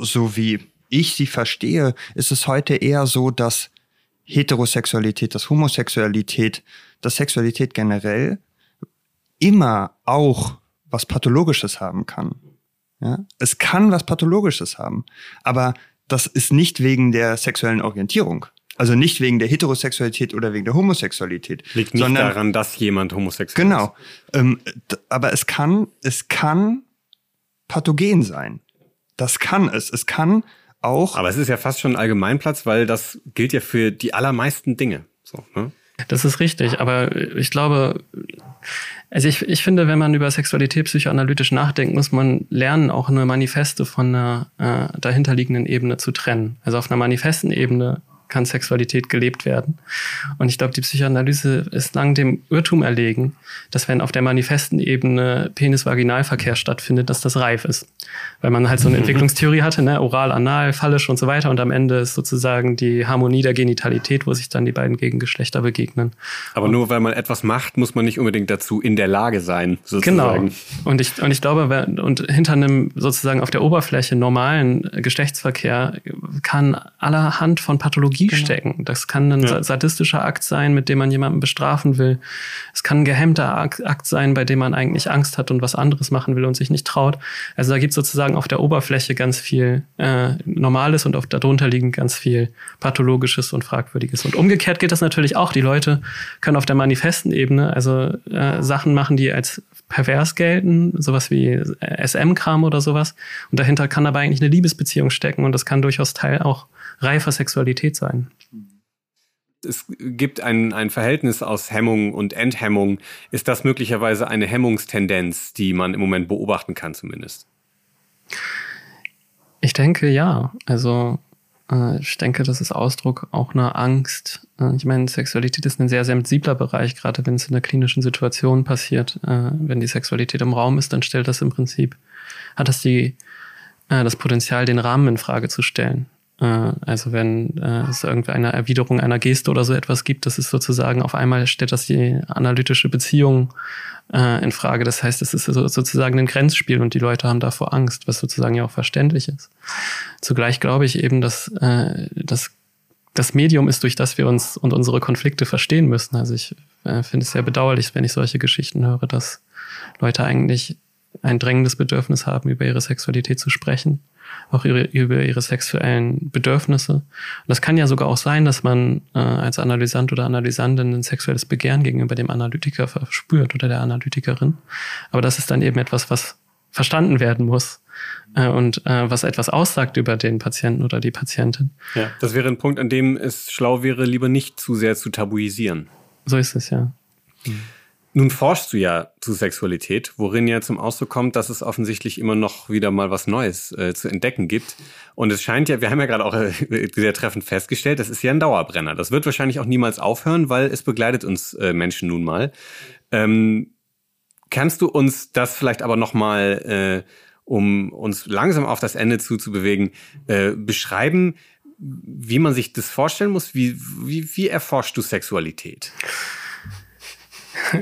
Speaker 4: so wie ich sie verstehe, ist es heute eher so, dass Heterosexualität, dass Homosexualität, dass Sexualität generell immer auch was Pathologisches haben kann. Ja? Es kann was Pathologisches haben, aber das ist nicht wegen der sexuellen Orientierung. Also nicht wegen der Heterosexualität oder wegen der Homosexualität.
Speaker 3: Liegt nicht sondern, daran, dass jemand homosexuell
Speaker 4: genau, ist. Genau. Ähm, aber es kann, es kann pathogen sein. Das kann es. Es kann auch.
Speaker 3: Aber es ist ja fast schon ein Allgemeinplatz, weil das gilt ja für die allermeisten Dinge. So, ne?
Speaker 1: Das ist richtig, aber ich glaube, also ich, ich finde, wenn man über Sexualität psychoanalytisch nachdenkt, muss man lernen, auch eine Manifeste von einer äh, dahinterliegenden Ebene zu trennen. Also auf einer manifesten Ebene kann Sexualität gelebt werden. Und ich glaube, die Psychoanalyse ist lang dem Irrtum erlegen, dass wenn auf der manifesten Ebene Penis-Vaginalverkehr stattfindet, dass das reif ist. Weil man halt so eine *laughs* Entwicklungstheorie hatte, ne? oral, anal, fallisch und so weiter. Und am Ende ist sozusagen die Harmonie der Genitalität, wo sich dann die beiden Gegengeschlechter begegnen.
Speaker 3: Aber und nur weil man etwas macht, muss man nicht unbedingt dazu in der Lage sein, sozusagen.
Speaker 1: Genau. Und ich, und ich glaube, und hinter einem sozusagen auf der Oberfläche normalen Geschlechtsverkehr kann allerhand von Pathologie genau. stecken. Das kann ein ja. sadistischer Akt sein, mit dem man jemanden bestrafen will. Es kann ein gehemmter Akt sein, bei dem man eigentlich Angst hat und was anderes machen will und sich nicht traut. Also da gibt es sozusagen auf der Oberfläche ganz viel äh, Normales und auf darunter liegend ganz viel Pathologisches und Fragwürdiges. Und umgekehrt geht das natürlich auch. Die Leute können auf der manifesten Ebene also äh, Sachen machen, die als pervers gelten, sowas wie SM-Kram oder sowas. Und dahinter kann aber eigentlich eine Liebesbeziehung stecken und das kann durchaus Teil auch reifer Sexualität sein.
Speaker 3: Es gibt ein, ein Verhältnis aus Hemmung und Enthemmung. Ist das möglicherweise eine Hemmungstendenz, die man im Moment beobachten kann zumindest?
Speaker 1: Ich denke ja. Also äh, ich denke, das ist Ausdruck auch einer Angst. Äh, ich meine, Sexualität ist ein sehr sensibler Bereich, gerade wenn es in einer klinischen Situation passiert. Äh, wenn die Sexualität im Raum ist, dann stellt das im Prinzip, hat das die, äh, das Potenzial, den Rahmen in Frage zu stellen. Äh, also wenn äh, es irgendeine Erwiderung einer Geste oder so etwas gibt, das ist sozusagen auf einmal stellt das die analytische Beziehung äh, in Frage. Das heißt, es ist sozusagen ein Grenzspiel und die Leute haben davor Angst, was sozusagen ja auch verständlich ist. Zugleich glaube ich eben, dass dass das Medium ist, durch das wir uns und unsere Konflikte verstehen müssen. Also ich finde es sehr bedauerlich, wenn ich solche Geschichten höre, dass Leute eigentlich ein drängendes Bedürfnis haben, über ihre Sexualität zu sprechen auch ihre, über ihre sexuellen Bedürfnisse. Und das kann ja sogar auch sein, dass man äh, als Analysant oder Analysantin ein sexuelles Begehren gegenüber dem Analytiker verspürt oder der Analytikerin. Aber das ist dann eben etwas, was verstanden werden muss äh, und äh, was etwas aussagt über den Patienten oder die Patientin.
Speaker 3: Ja, das wäre ein Punkt, an dem es schlau wäre, lieber nicht zu sehr zu tabuisieren.
Speaker 1: So ist es ja. Mhm.
Speaker 3: Nun forschst du ja zu Sexualität, worin ja zum Ausdruck kommt, dass es offensichtlich immer noch wieder mal was Neues äh, zu entdecken gibt. Und es scheint ja, wir haben ja gerade auch äh, sehr treffend festgestellt, das ist ja ein Dauerbrenner. Das wird wahrscheinlich auch niemals aufhören, weil es begleitet uns äh, Menschen nun mal. Ähm, kannst du uns das vielleicht aber noch mal, äh, um uns langsam auf das Ende zuzubewegen, äh, beschreiben, wie man sich das vorstellen muss? Wie, wie, wie erforschst du Sexualität?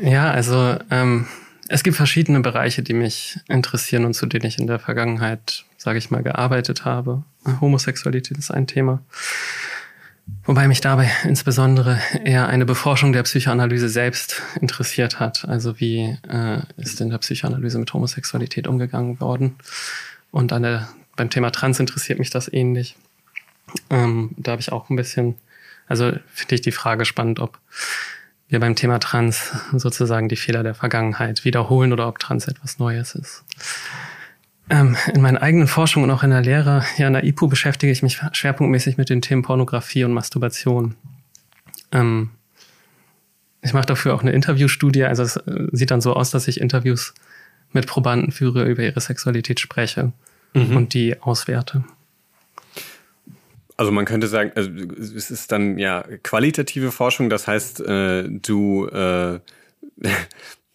Speaker 1: Ja, also ähm, es gibt verschiedene Bereiche, die mich interessieren und zu denen ich in der Vergangenheit, sage ich mal, gearbeitet habe. Homosexualität ist ein Thema. Wobei mich dabei insbesondere eher eine Beforschung der Psychoanalyse selbst interessiert hat. Also wie äh, ist in der Psychoanalyse mit Homosexualität umgegangen worden? Und an der, beim Thema Trans interessiert mich das ähnlich. Ähm, da habe ich auch ein bisschen, also finde ich die Frage spannend, ob wir beim Thema Trans sozusagen die Fehler der Vergangenheit wiederholen oder ob Trans etwas Neues ist. Ähm, in meinen eigenen Forschungen und auch in der Lehre, ja, in der IPU beschäftige ich mich schwerpunktmäßig mit den Themen Pornografie und Masturbation. Ähm, ich mache dafür auch eine Interviewstudie. Also es äh, sieht dann so aus, dass ich Interviews mit Probanden führe, über ihre Sexualität spreche mhm. und die auswerte.
Speaker 3: Also man könnte sagen, also es ist dann ja qualitative Forschung, das heißt, äh, du äh,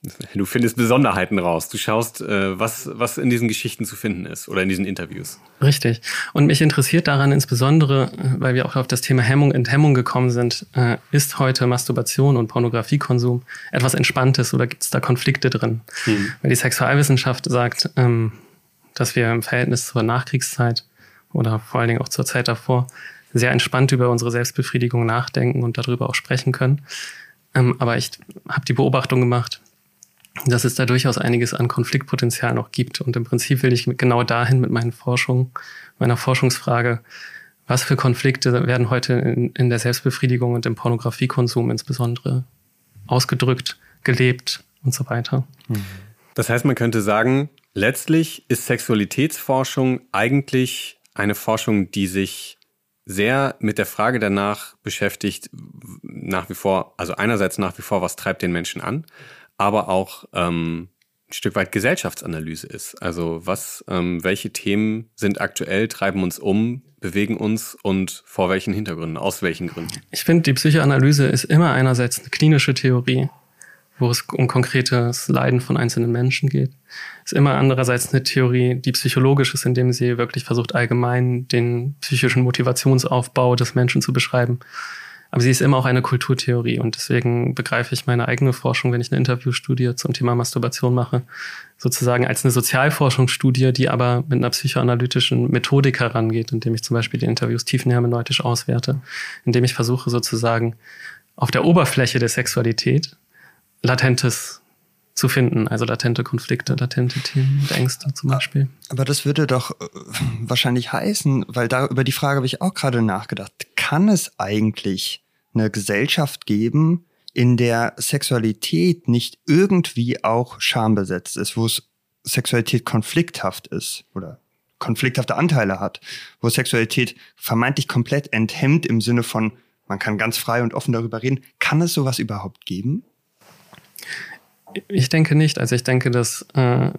Speaker 3: *laughs* du findest Besonderheiten raus. Du schaust, äh, was, was in diesen Geschichten zu finden ist oder in diesen Interviews.
Speaker 1: Richtig. Und mich interessiert daran insbesondere, weil wir auch auf das Thema Hemmung, Enthemmung gekommen sind, äh, ist heute Masturbation und Pornografiekonsum etwas Entspanntes oder gibt es da Konflikte drin? Hm. Weil die Sexualwissenschaft sagt, ähm, dass wir im Verhältnis zur Nachkriegszeit oder vor allen Dingen auch zur Zeit davor sehr entspannt über unsere Selbstbefriedigung nachdenken und darüber auch sprechen können. Ähm, aber ich habe die Beobachtung gemacht, dass es da durchaus einiges an Konfliktpotenzial noch gibt. Und im Prinzip will ich genau dahin mit meinen Forschungen, meiner Forschungsfrage, was für Konflikte werden heute in, in der Selbstbefriedigung und im Pornografiekonsum insbesondere ausgedrückt, gelebt und so weiter.
Speaker 3: Das heißt, man könnte sagen, letztlich ist Sexualitätsforschung eigentlich eine Forschung, die sich sehr mit der Frage danach beschäftigt, nach wie vor, also einerseits nach wie vor, was treibt den Menschen an, aber auch ähm, ein Stück weit Gesellschaftsanalyse ist. Also was, ähm, welche Themen sind aktuell, treiben uns um, bewegen uns und vor welchen Hintergründen, aus welchen Gründen?
Speaker 1: Ich finde, die Psychoanalyse ist immer einerseits eine klinische Theorie, wo es um konkretes Leiden von einzelnen Menschen geht. Ist immer andererseits eine Theorie, die psychologisch ist, indem sie wirklich versucht, allgemein den psychischen Motivationsaufbau des Menschen zu beschreiben. Aber sie ist immer auch eine Kulturtheorie und deswegen begreife ich meine eigene Forschung, wenn ich eine Interviewstudie zum Thema Masturbation mache, sozusagen als eine Sozialforschungsstudie, die aber mit einer psychoanalytischen Methodik herangeht, indem ich zum Beispiel die Interviews tiefenhermeneutisch auswerte, indem ich versuche sozusagen auf der Oberfläche der Sexualität Latentes zu finden, also latente Konflikte, latente Themen und Ängste zum Beispiel.
Speaker 4: Aber das würde doch äh, wahrscheinlich heißen, weil da über die Frage habe ich auch gerade nachgedacht. Kann es eigentlich eine Gesellschaft geben, in der Sexualität nicht irgendwie auch schambesetzt ist, wo es Sexualität konflikthaft ist oder konflikthafte Anteile hat, wo Sexualität vermeintlich komplett enthemmt im Sinne von, man kann ganz frei und offen darüber reden. Kann es sowas überhaupt geben?
Speaker 1: Ich denke nicht. Also ich denke, dass äh,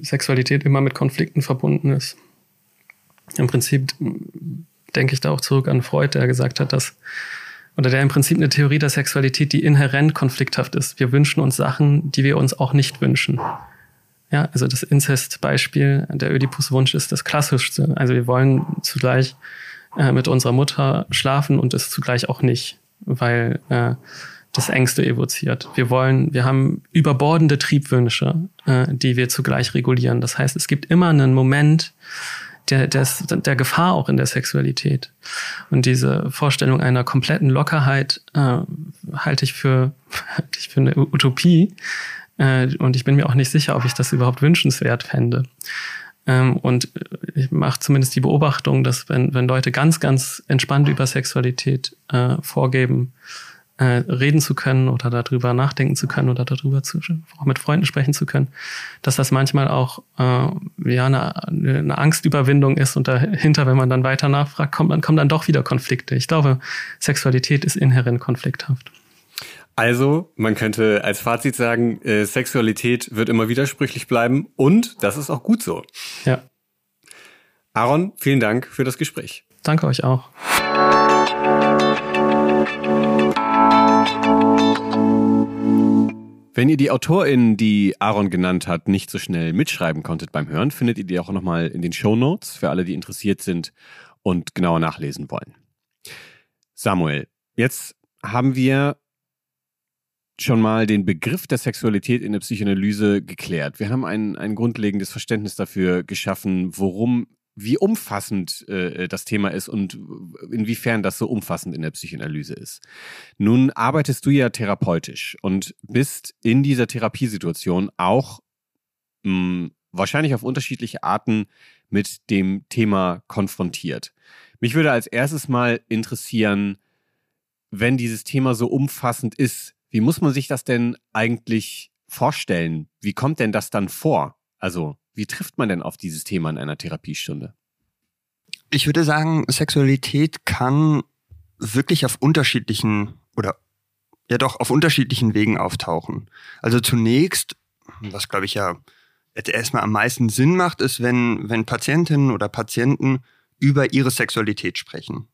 Speaker 1: Sexualität immer mit Konflikten verbunden ist. Im Prinzip denke ich da auch zurück an Freud, der gesagt hat, dass oder der im Prinzip eine Theorie der Sexualität, die inhärent konflikthaft ist. Wir wünschen uns Sachen, die wir uns auch nicht wünschen. Ja, also das Inzest-Beispiel, der Ödipus-Wunsch ist das klassischste. Also wir wollen zugleich äh, mit unserer Mutter schlafen und es zugleich auch nicht, weil äh, das Ängste evoziert. Wir wollen, wir haben überbordende Triebwünsche, äh, die wir zugleich regulieren. Das heißt, es gibt immer einen Moment der, des, der Gefahr auch in der Sexualität. Und diese Vorstellung einer kompletten Lockerheit äh, halte ich für, *laughs* halte ich für eine Utopie. Äh, und ich bin mir auch nicht sicher, ob ich das überhaupt wünschenswert fände. Ähm, und ich mache zumindest die Beobachtung, dass wenn, wenn Leute ganz, ganz entspannt über Sexualität äh, vorgeben, äh, reden zu können oder darüber nachdenken zu können oder darüber zu, auch mit Freunden sprechen zu können, dass das manchmal auch äh, ja eine, eine Angstüberwindung ist und dahinter, wenn man dann weiter nachfragt, kommt dann kommen dann doch wieder Konflikte. Ich glaube, Sexualität ist inhärent konflikthaft.
Speaker 3: Also, man könnte als Fazit sagen, äh, Sexualität wird immer widersprüchlich bleiben und das ist auch gut so.
Speaker 1: Ja.
Speaker 3: Aaron, vielen Dank für das Gespräch.
Speaker 1: Danke euch auch.
Speaker 3: Wenn ihr die AutorInnen, die Aaron genannt hat, nicht so schnell mitschreiben konntet beim Hören, findet ihr die auch nochmal in den Show Notes für alle, die interessiert sind und genauer nachlesen wollen. Samuel, jetzt haben wir schon mal den Begriff der Sexualität in der Psychoanalyse geklärt. Wir haben ein, ein grundlegendes Verständnis dafür geschaffen, worum wie umfassend äh, das Thema ist und inwiefern das so umfassend in der Psychoanalyse ist. Nun arbeitest du ja therapeutisch und bist in dieser Therapiesituation auch mh, hm, wahrscheinlich auf unterschiedliche Arten mit dem Thema konfrontiert. Mich würde als erstes mal interessieren, wenn dieses Thema so umfassend ist, wie muss man sich das denn eigentlich vorstellen? Wie kommt denn das dann vor? Also wie trifft man denn auf dieses Thema in einer Therapiestunde?
Speaker 4: Ich würde sagen, Sexualität kann wirklich auf unterschiedlichen oder ja doch auf unterschiedlichen Wegen auftauchen. Also zunächst, was glaube ich ja erstmal am meisten Sinn macht, ist, wenn, wenn Patientinnen oder Patienten über ihre Sexualität sprechen.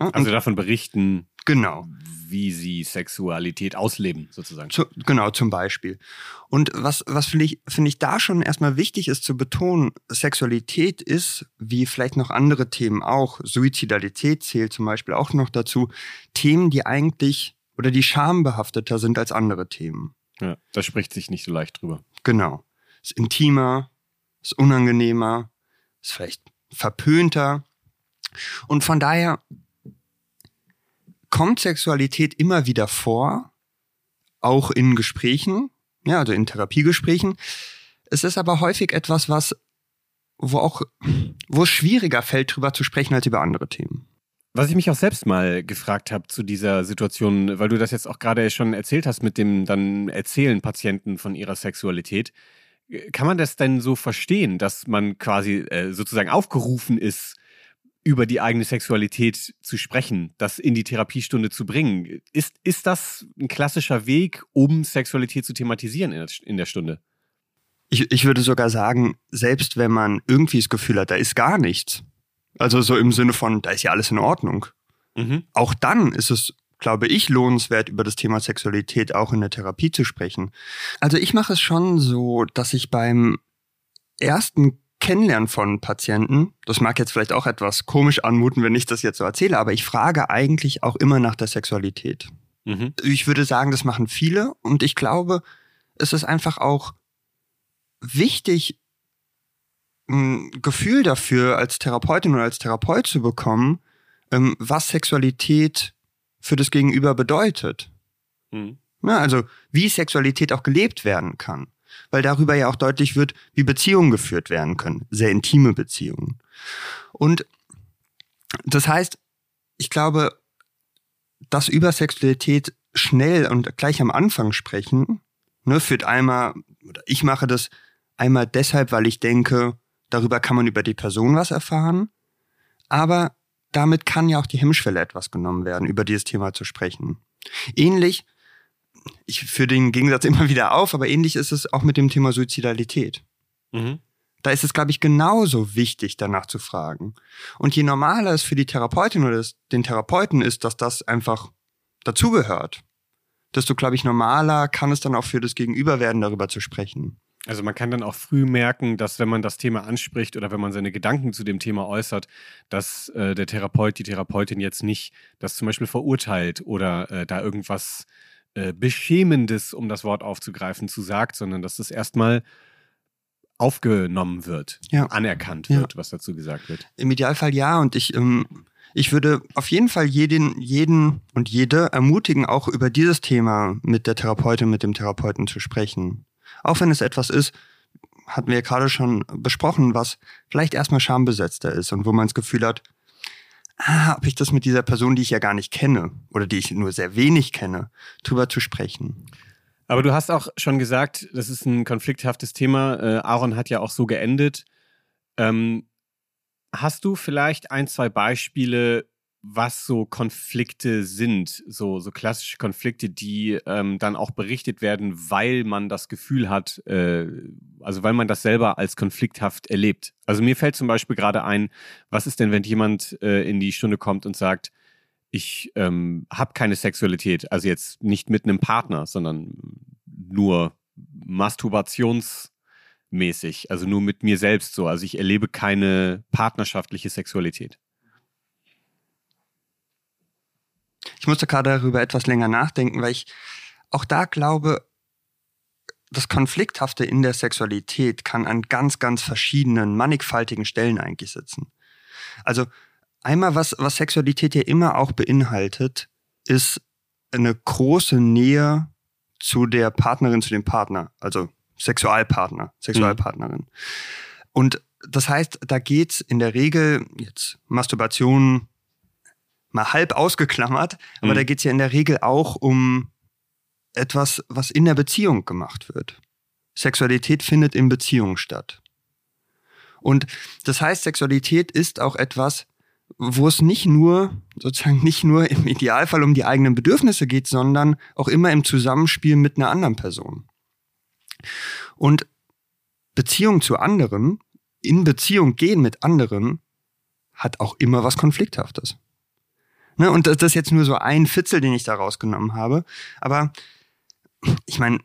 Speaker 3: Ja, also davon berichten,
Speaker 4: genau
Speaker 3: wie sie Sexualität ausleben, sozusagen.
Speaker 4: Zu, genau, zum Beispiel. Und was, was finde ich, finde ich da schon erstmal wichtig ist zu betonen, Sexualität ist, wie vielleicht noch andere Themen auch, Suizidalität zählt zum Beispiel auch noch dazu, Themen, die eigentlich oder die schambehafteter sind als andere Themen.
Speaker 3: Ja, da spricht sich nicht so leicht drüber.
Speaker 4: Genau. Ist intimer, ist unangenehmer, ist vielleicht verpönter. Und von daher kommt Sexualität immer wieder vor, auch in Gesprächen. ja, also in Therapiegesprächen. Es ist aber häufig etwas, was, wo auch, wo es schwieriger fällt, drüber zu sprechen als über andere Themen.
Speaker 3: Was ich mich auch selbst mal gefragt habe zu dieser Situation, weil du das jetzt auch gerade schon erzählt hast mit dem dann Erzählen Patienten von ihrer Sexualität. Kann man das denn so verstehen, dass man quasi äh, sozusagen aufgerufen ist, über die eigene Sexualität zu sprechen, das in die Therapiestunde zu bringen? Ist, ist das ein klassischer Weg, um Sexualität zu thematisieren in der, in der Stunde?
Speaker 4: Ich, ich würde sogar sagen, selbst wenn man irgendwie das Gefühl hat, da ist gar nichts, also so im Sinne von, da ist ja alles in Ordnung, mhm. auch dann ist es glaube ich, lohnenswert, über das Thema Sexualität auch in der Therapie zu sprechen. Also ich mache es schon so, dass ich beim ersten Kennenlernen von Patienten, das mag jetzt vielleicht auch etwas komisch anmuten, wenn ich das jetzt so erzähle, aber ich frage eigentlich auch immer nach der Sexualität. Mhm. Ich würde sagen, das machen viele und ich glaube, es ist einfach auch wichtig, ein Gefühl dafür als Therapeutin oder als Therapeut zu bekommen, ähm, was Sexualität für das Gegenüber bedeutet. Mhm. Ja, also wie Sexualität auch gelebt werden kann. Weil darüber ja auch deutlich wird, wie Beziehungen geführt werden können. Sehr intime Beziehungen. Und das heißt, ich glaube, dass über Sexualität schnell und gleich am Anfang sprechen, ne, führt einmal, ich mache das einmal deshalb, weil ich denke, darüber kann man über die Person was erfahren. Aber damit kann ja auch die Hemmschwelle etwas genommen werden, über dieses Thema zu sprechen. Ähnlich, ich führe den Gegensatz immer wieder auf, aber ähnlich ist es auch mit dem Thema Suizidalität. Mhm. Da ist es, glaube ich, genauso wichtig, danach zu fragen. Und je normaler es für die Therapeutin oder den Therapeuten ist, dass das einfach dazugehört, desto, glaube ich, normaler kann es dann auch für das Gegenüber werden, darüber zu sprechen.
Speaker 3: Also man kann dann auch früh merken, dass wenn man das Thema anspricht oder wenn man seine Gedanken zu dem Thema äußert, dass äh, der Therapeut, die Therapeutin jetzt nicht das zum Beispiel verurteilt oder äh, da irgendwas äh, Beschämendes, um das Wort aufzugreifen, zu sagt, sondern dass das erstmal aufgenommen wird, ja. anerkannt wird, ja. was dazu gesagt wird.
Speaker 4: Im Idealfall ja und ich, ähm, ich würde auf jeden Fall jeden, jeden und jede ermutigen, auch über dieses Thema mit der Therapeutin, mit dem Therapeuten zu sprechen. Auch wenn es etwas ist, hatten wir ja gerade schon besprochen, was vielleicht erstmal schambesetzter ist und wo man das Gefühl hat, ah, ob ich das mit dieser Person, die ich ja gar nicht kenne oder die ich nur sehr wenig kenne, drüber zu sprechen.
Speaker 3: Aber du hast auch schon gesagt, das ist ein konflikthaftes Thema. Äh, Aaron hat ja auch so geendet. Ähm, hast du vielleicht ein, zwei Beispiele, was so Konflikte sind, so, so klassische Konflikte, die ähm, dann auch berichtet werden, weil man das Gefühl hat, äh, also weil man das selber als konflikthaft erlebt. Also mir fällt zum Beispiel gerade ein, was ist denn, wenn jemand äh, in die Stunde kommt und sagt, ich ähm, habe keine Sexualität, also jetzt nicht mit einem Partner, sondern nur masturbationsmäßig, also nur mit mir selbst so. Also ich erlebe keine partnerschaftliche Sexualität.
Speaker 4: Ich musste gerade darüber etwas länger nachdenken, weil ich auch da glaube, das Konflikthafte in der Sexualität kann an ganz, ganz verschiedenen, mannigfaltigen Stellen eigentlich sitzen. Also einmal, was, was Sexualität ja immer auch beinhaltet, ist eine große Nähe zu der Partnerin, zu dem Partner, also Sexualpartner, Sexualpartnerin. Mhm. Und das heißt, da geht's in der Regel, jetzt Masturbation mal halb ausgeklammert, aber mhm. da geht es ja in der Regel auch um etwas, was in der Beziehung gemacht wird. Sexualität findet in Beziehungen statt. Und das heißt, Sexualität ist auch etwas, wo es nicht nur, sozusagen nicht nur im Idealfall um die eigenen Bedürfnisse geht, sondern auch immer im Zusammenspiel mit einer anderen Person. Und Beziehung zu anderen, in Beziehung gehen mit anderen, hat auch immer was Konflikthaftes. Ne? Und das, ist jetzt nur so ein Fitzel, den ich da rausgenommen habe. Aber ich meine,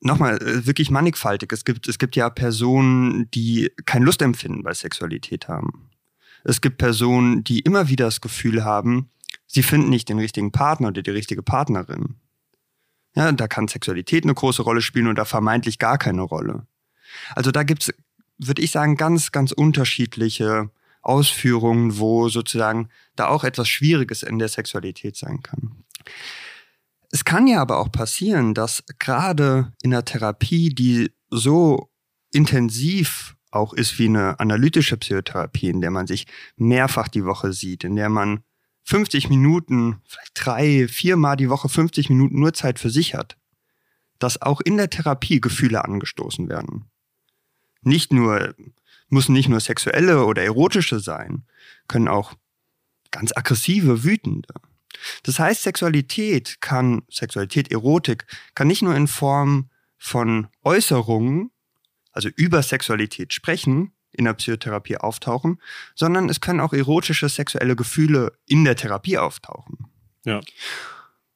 Speaker 4: nochmal, äh, wirklich mannigfaltig. Es gibt, es gibt ja Personen, die kein Lustempfinden bei Sexualität haben. Es gibt Personen, die immer wieder das Gefühl haben, sie finden nicht den richtigen Partner oder die richtige Partnerin. Ja, da kann Sexualität eine große Rolle spielen oder vermeintlich gar keine Rolle. Also da gibt's, würde ich sagen, ganz, ganz unterschiedliche Ausführungen, wo sozusagen da auch etwas Schwieriges in der Sexualität sein kann. Es kann ja aber auch passieren, dass gerade in der Therapie, die so intensiv auch ist wie eine analytische Psychotherapie, in der man sich mehrfach die Woche sieht, in der man 50 Minuten, vielleicht drei, viermal die Woche 50 Minuten nur Zeit für sich hat, dass auch in der Therapie Gefühle angestoßen werden. Nicht nur, müssen nicht nur sexuelle oder erotische sein, können auch ganz aggressive, wütende. Das heißt, Sexualität kann, Sexualität, Erotik, kann nicht nur in Form von Äußerungen, also über Sexualität sprechen, in der Psychotherapie auftauchen, sondern es können auch erotische sexuelle Gefühle in der Therapie auftauchen.
Speaker 3: Ja.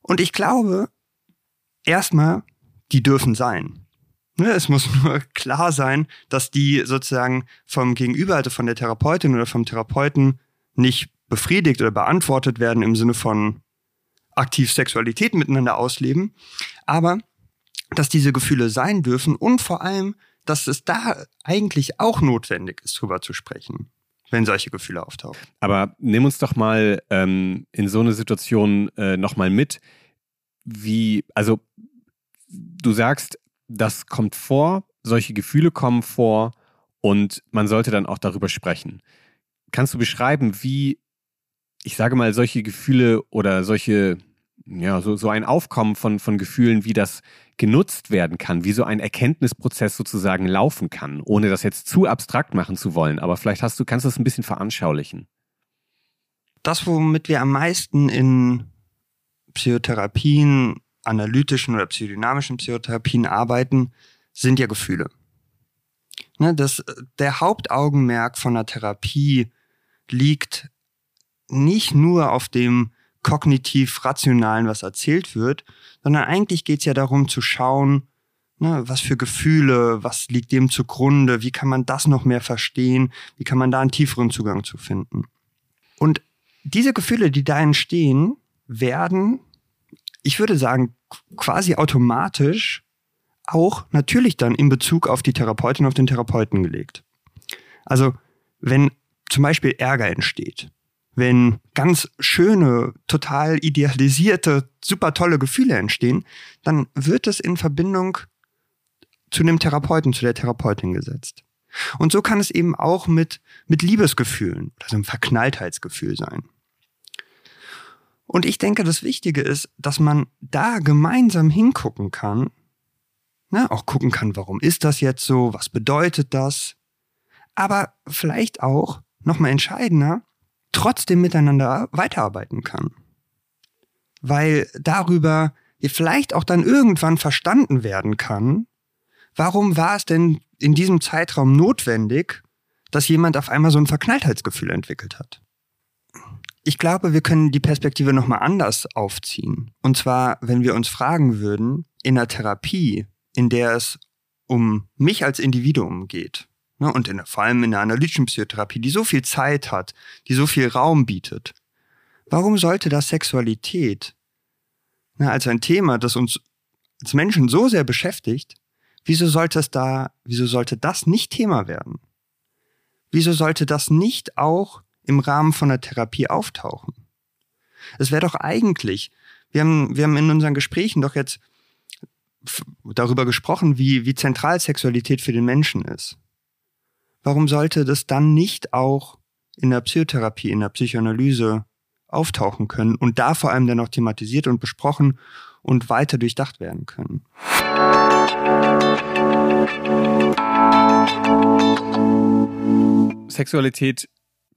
Speaker 4: Und ich glaube, erstmal, die dürfen sein. Ne, es muss *laughs* nur klar sein, dass die sozusagen vom Gegenüber, also von der Therapeutin oder vom Therapeuten nicht befriedigt oder beantwortet werden im Sinne von aktiv Sexualität miteinander ausleben, aber dass diese Gefühle sein dürfen und vor allem, dass es da eigentlich auch notwendig ist, drüber zu sprechen, wenn solche Gefühle auftauchen.
Speaker 3: Aber nimm uns doch mal ähm, in so eine Situation äh, nochmal mit, wie, also du sagst, das kommt vor, solche Gefühle kommen vor und man sollte dann auch darüber sprechen. Kannst du beschreiben, wie, ich sage mal, solche Gefühle oder solche, ja, so, so ein Aufkommen von, von Gefühlen, wie das genutzt werden kann, wie so ein Erkenntnisprozess sozusagen laufen kann, ohne das jetzt zu abstrakt machen zu wollen. Aber vielleicht hast du, kannst du das ein bisschen veranschaulichen.
Speaker 4: Das, womit wir am meisten in Psychotherapien, analytischen oder psychodynamischen Psychotherapien arbeiten, sind ja Gefühle. Ne, das, der Hauptaugenmerk von der Therapie liegt nicht nur auf dem kognitiv-rationalen, was erzählt wird, sondern eigentlich geht es ja darum zu schauen, ne, was für Gefühle, was liegt dem zugrunde, wie kann man das noch mehr verstehen, wie kann man da einen tieferen Zugang zu finden. Und diese Gefühle, die da entstehen, werden, ich würde sagen, quasi automatisch auch natürlich dann in Bezug auf die Therapeutin, auf den Therapeuten gelegt. Also wenn zum Beispiel Ärger entsteht, wenn ganz schöne, total idealisierte, super tolle Gefühle entstehen, dann wird es in Verbindung zu dem Therapeuten, zu der Therapeutin gesetzt. Und so kann es eben auch mit, mit Liebesgefühlen, also einem Verknalltheitsgefühl sein. Und ich denke, das Wichtige ist, dass man da gemeinsam hingucken kann, ne, auch gucken kann, warum ist das jetzt so, was bedeutet das, aber vielleicht auch, nochmal entscheidender, trotzdem miteinander weiterarbeiten kann. Weil darüber vielleicht auch dann irgendwann verstanden werden kann, warum war es denn in diesem Zeitraum notwendig, dass jemand auf einmal so ein Verknalltheitsgefühl entwickelt hat. Ich glaube, wir können die Perspektive nochmal anders aufziehen. Und zwar, wenn wir uns fragen würden, in der Therapie, in der es um mich als Individuum geht, Ne, und in, vor allem in der analytischen Psychotherapie, die so viel Zeit hat, die so viel Raum bietet. Warum sollte das Sexualität ne, als ein Thema, das uns als Menschen so sehr beschäftigt, wieso sollte es da, wieso sollte das nicht Thema werden? Wieso sollte das nicht auch im Rahmen von der Therapie auftauchen? Es wäre doch eigentlich, wir haben, wir haben in unseren Gesprächen doch jetzt darüber gesprochen, wie, wie zentral Sexualität für den Menschen ist warum sollte das dann nicht auch in der Psychotherapie, in der Psychoanalyse auftauchen können und da vor allem dann auch thematisiert und besprochen und weiter durchdacht werden können?
Speaker 3: Sexualität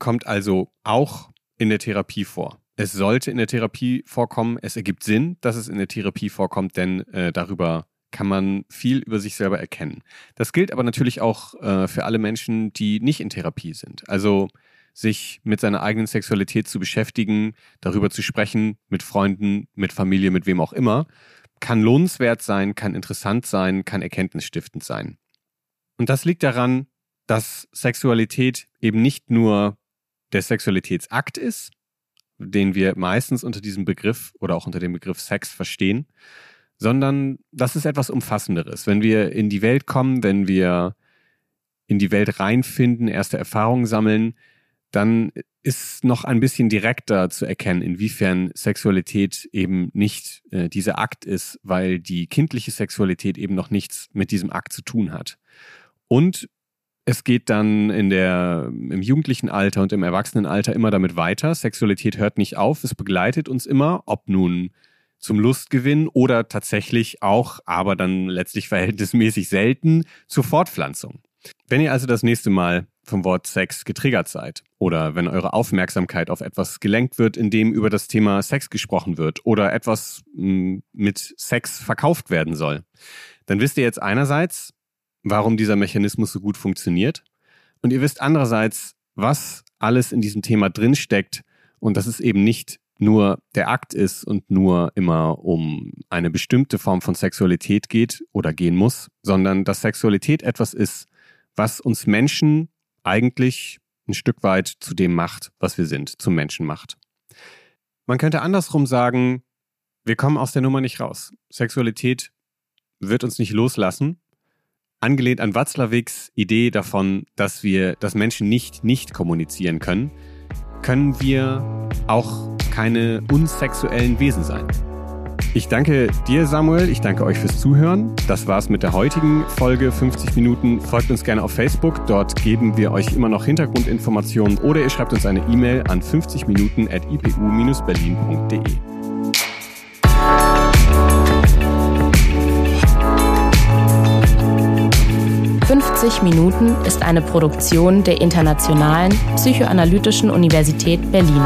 Speaker 3: kommt also auch in der Therapie vor. Es sollte in der Therapie vorkommen. Es ergibt Sinn, dass es in der Therapie vorkommt, denn äh, darüber kann man viel über sich selber erkennen. Das gilt aber natürlich auch äh, für alle Menschen, die nicht in Therapie sind. Also sich mit seiner eigenen Sexualität zu beschäftigen, darüber zu sprechen, mit Freunden, mit Familie, mit wem auch immer, kann lohnenswert sein, kann interessant sein, kann erkenntnisstiftend sein. Und das liegt daran, dass Sexualität eben nicht nur der Sexualitätsakt ist, den wir meistens unter diesem Begriff oder auch unter dem Begriff Sex verstehen, sondern das ist etwas Umfassenderes. Wenn wir in die Welt kommen, wenn wir in die Welt reinfinden, erste Erfahrungen sammeln, dann ist noch ein bisschen direkter zu erkennen, inwiefern Sexualität eben nicht äh, dieser Akt ist, weil die kindliche Sexualität eben noch nichts mit diesem Akt zu tun hat. Und es geht dann in der, im jugendlichen Alter und im Erwachsenenalter immer damit weiter. Sexualität hört nicht auf, es begleitet uns immer, ob nun zum Lustgewinn oder tatsächlich auch, aber dann letztlich verhältnismäßig selten, zur Fortpflanzung. Wenn ihr also das nächste Mal vom Wort Sex getriggert seid oder wenn eure Aufmerksamkeit auf etwas gelenkt wird, in dem über das Thema Sex gesprochen wird oder etwas hm, mit Sex verkauft werden soll, dann wisst ihr jetzt einerseits, warum dieser Mechanismus so gut funktioniert und ihr wisst andererseits, was alles in diesem Thema drinsteckt und dass es eben nicht nur der Akt ist und nur immer um eine bestimmte Form von Sexualität geht oder gehen muss, sondern dass Sexualität etwas ist, was uns Menschen eigentlich ein Stück weit zu dem macht, was wir sind, zum Menschen macht. Man könnte andersrum sagen, wir kommen aus der Nummer nicht raus. Sexualität wird uns nicht loslassen. Angelehnt an Watzlawicks Idee davon, dass wir, dass Menschen nicht nicht kommunizieren können, können wir auch keine unsexuellen Wesen sein. Ich danke dir, Samuel. Ich danke euch fürs Zuhören. Das war's mit der heutigen Folge 50 Minuten. Folgt uns gerne auf Facebook. Dort geben wir euch immer noch Hintergrundinformationen oder ihr schreibt uns eine E-Mail an 50 Minuten at ipu-berlin.de.
Speaker 2: »50 Minuten« ist eine Produktion der Internationalen Psychoanalytischen Universität Berlin.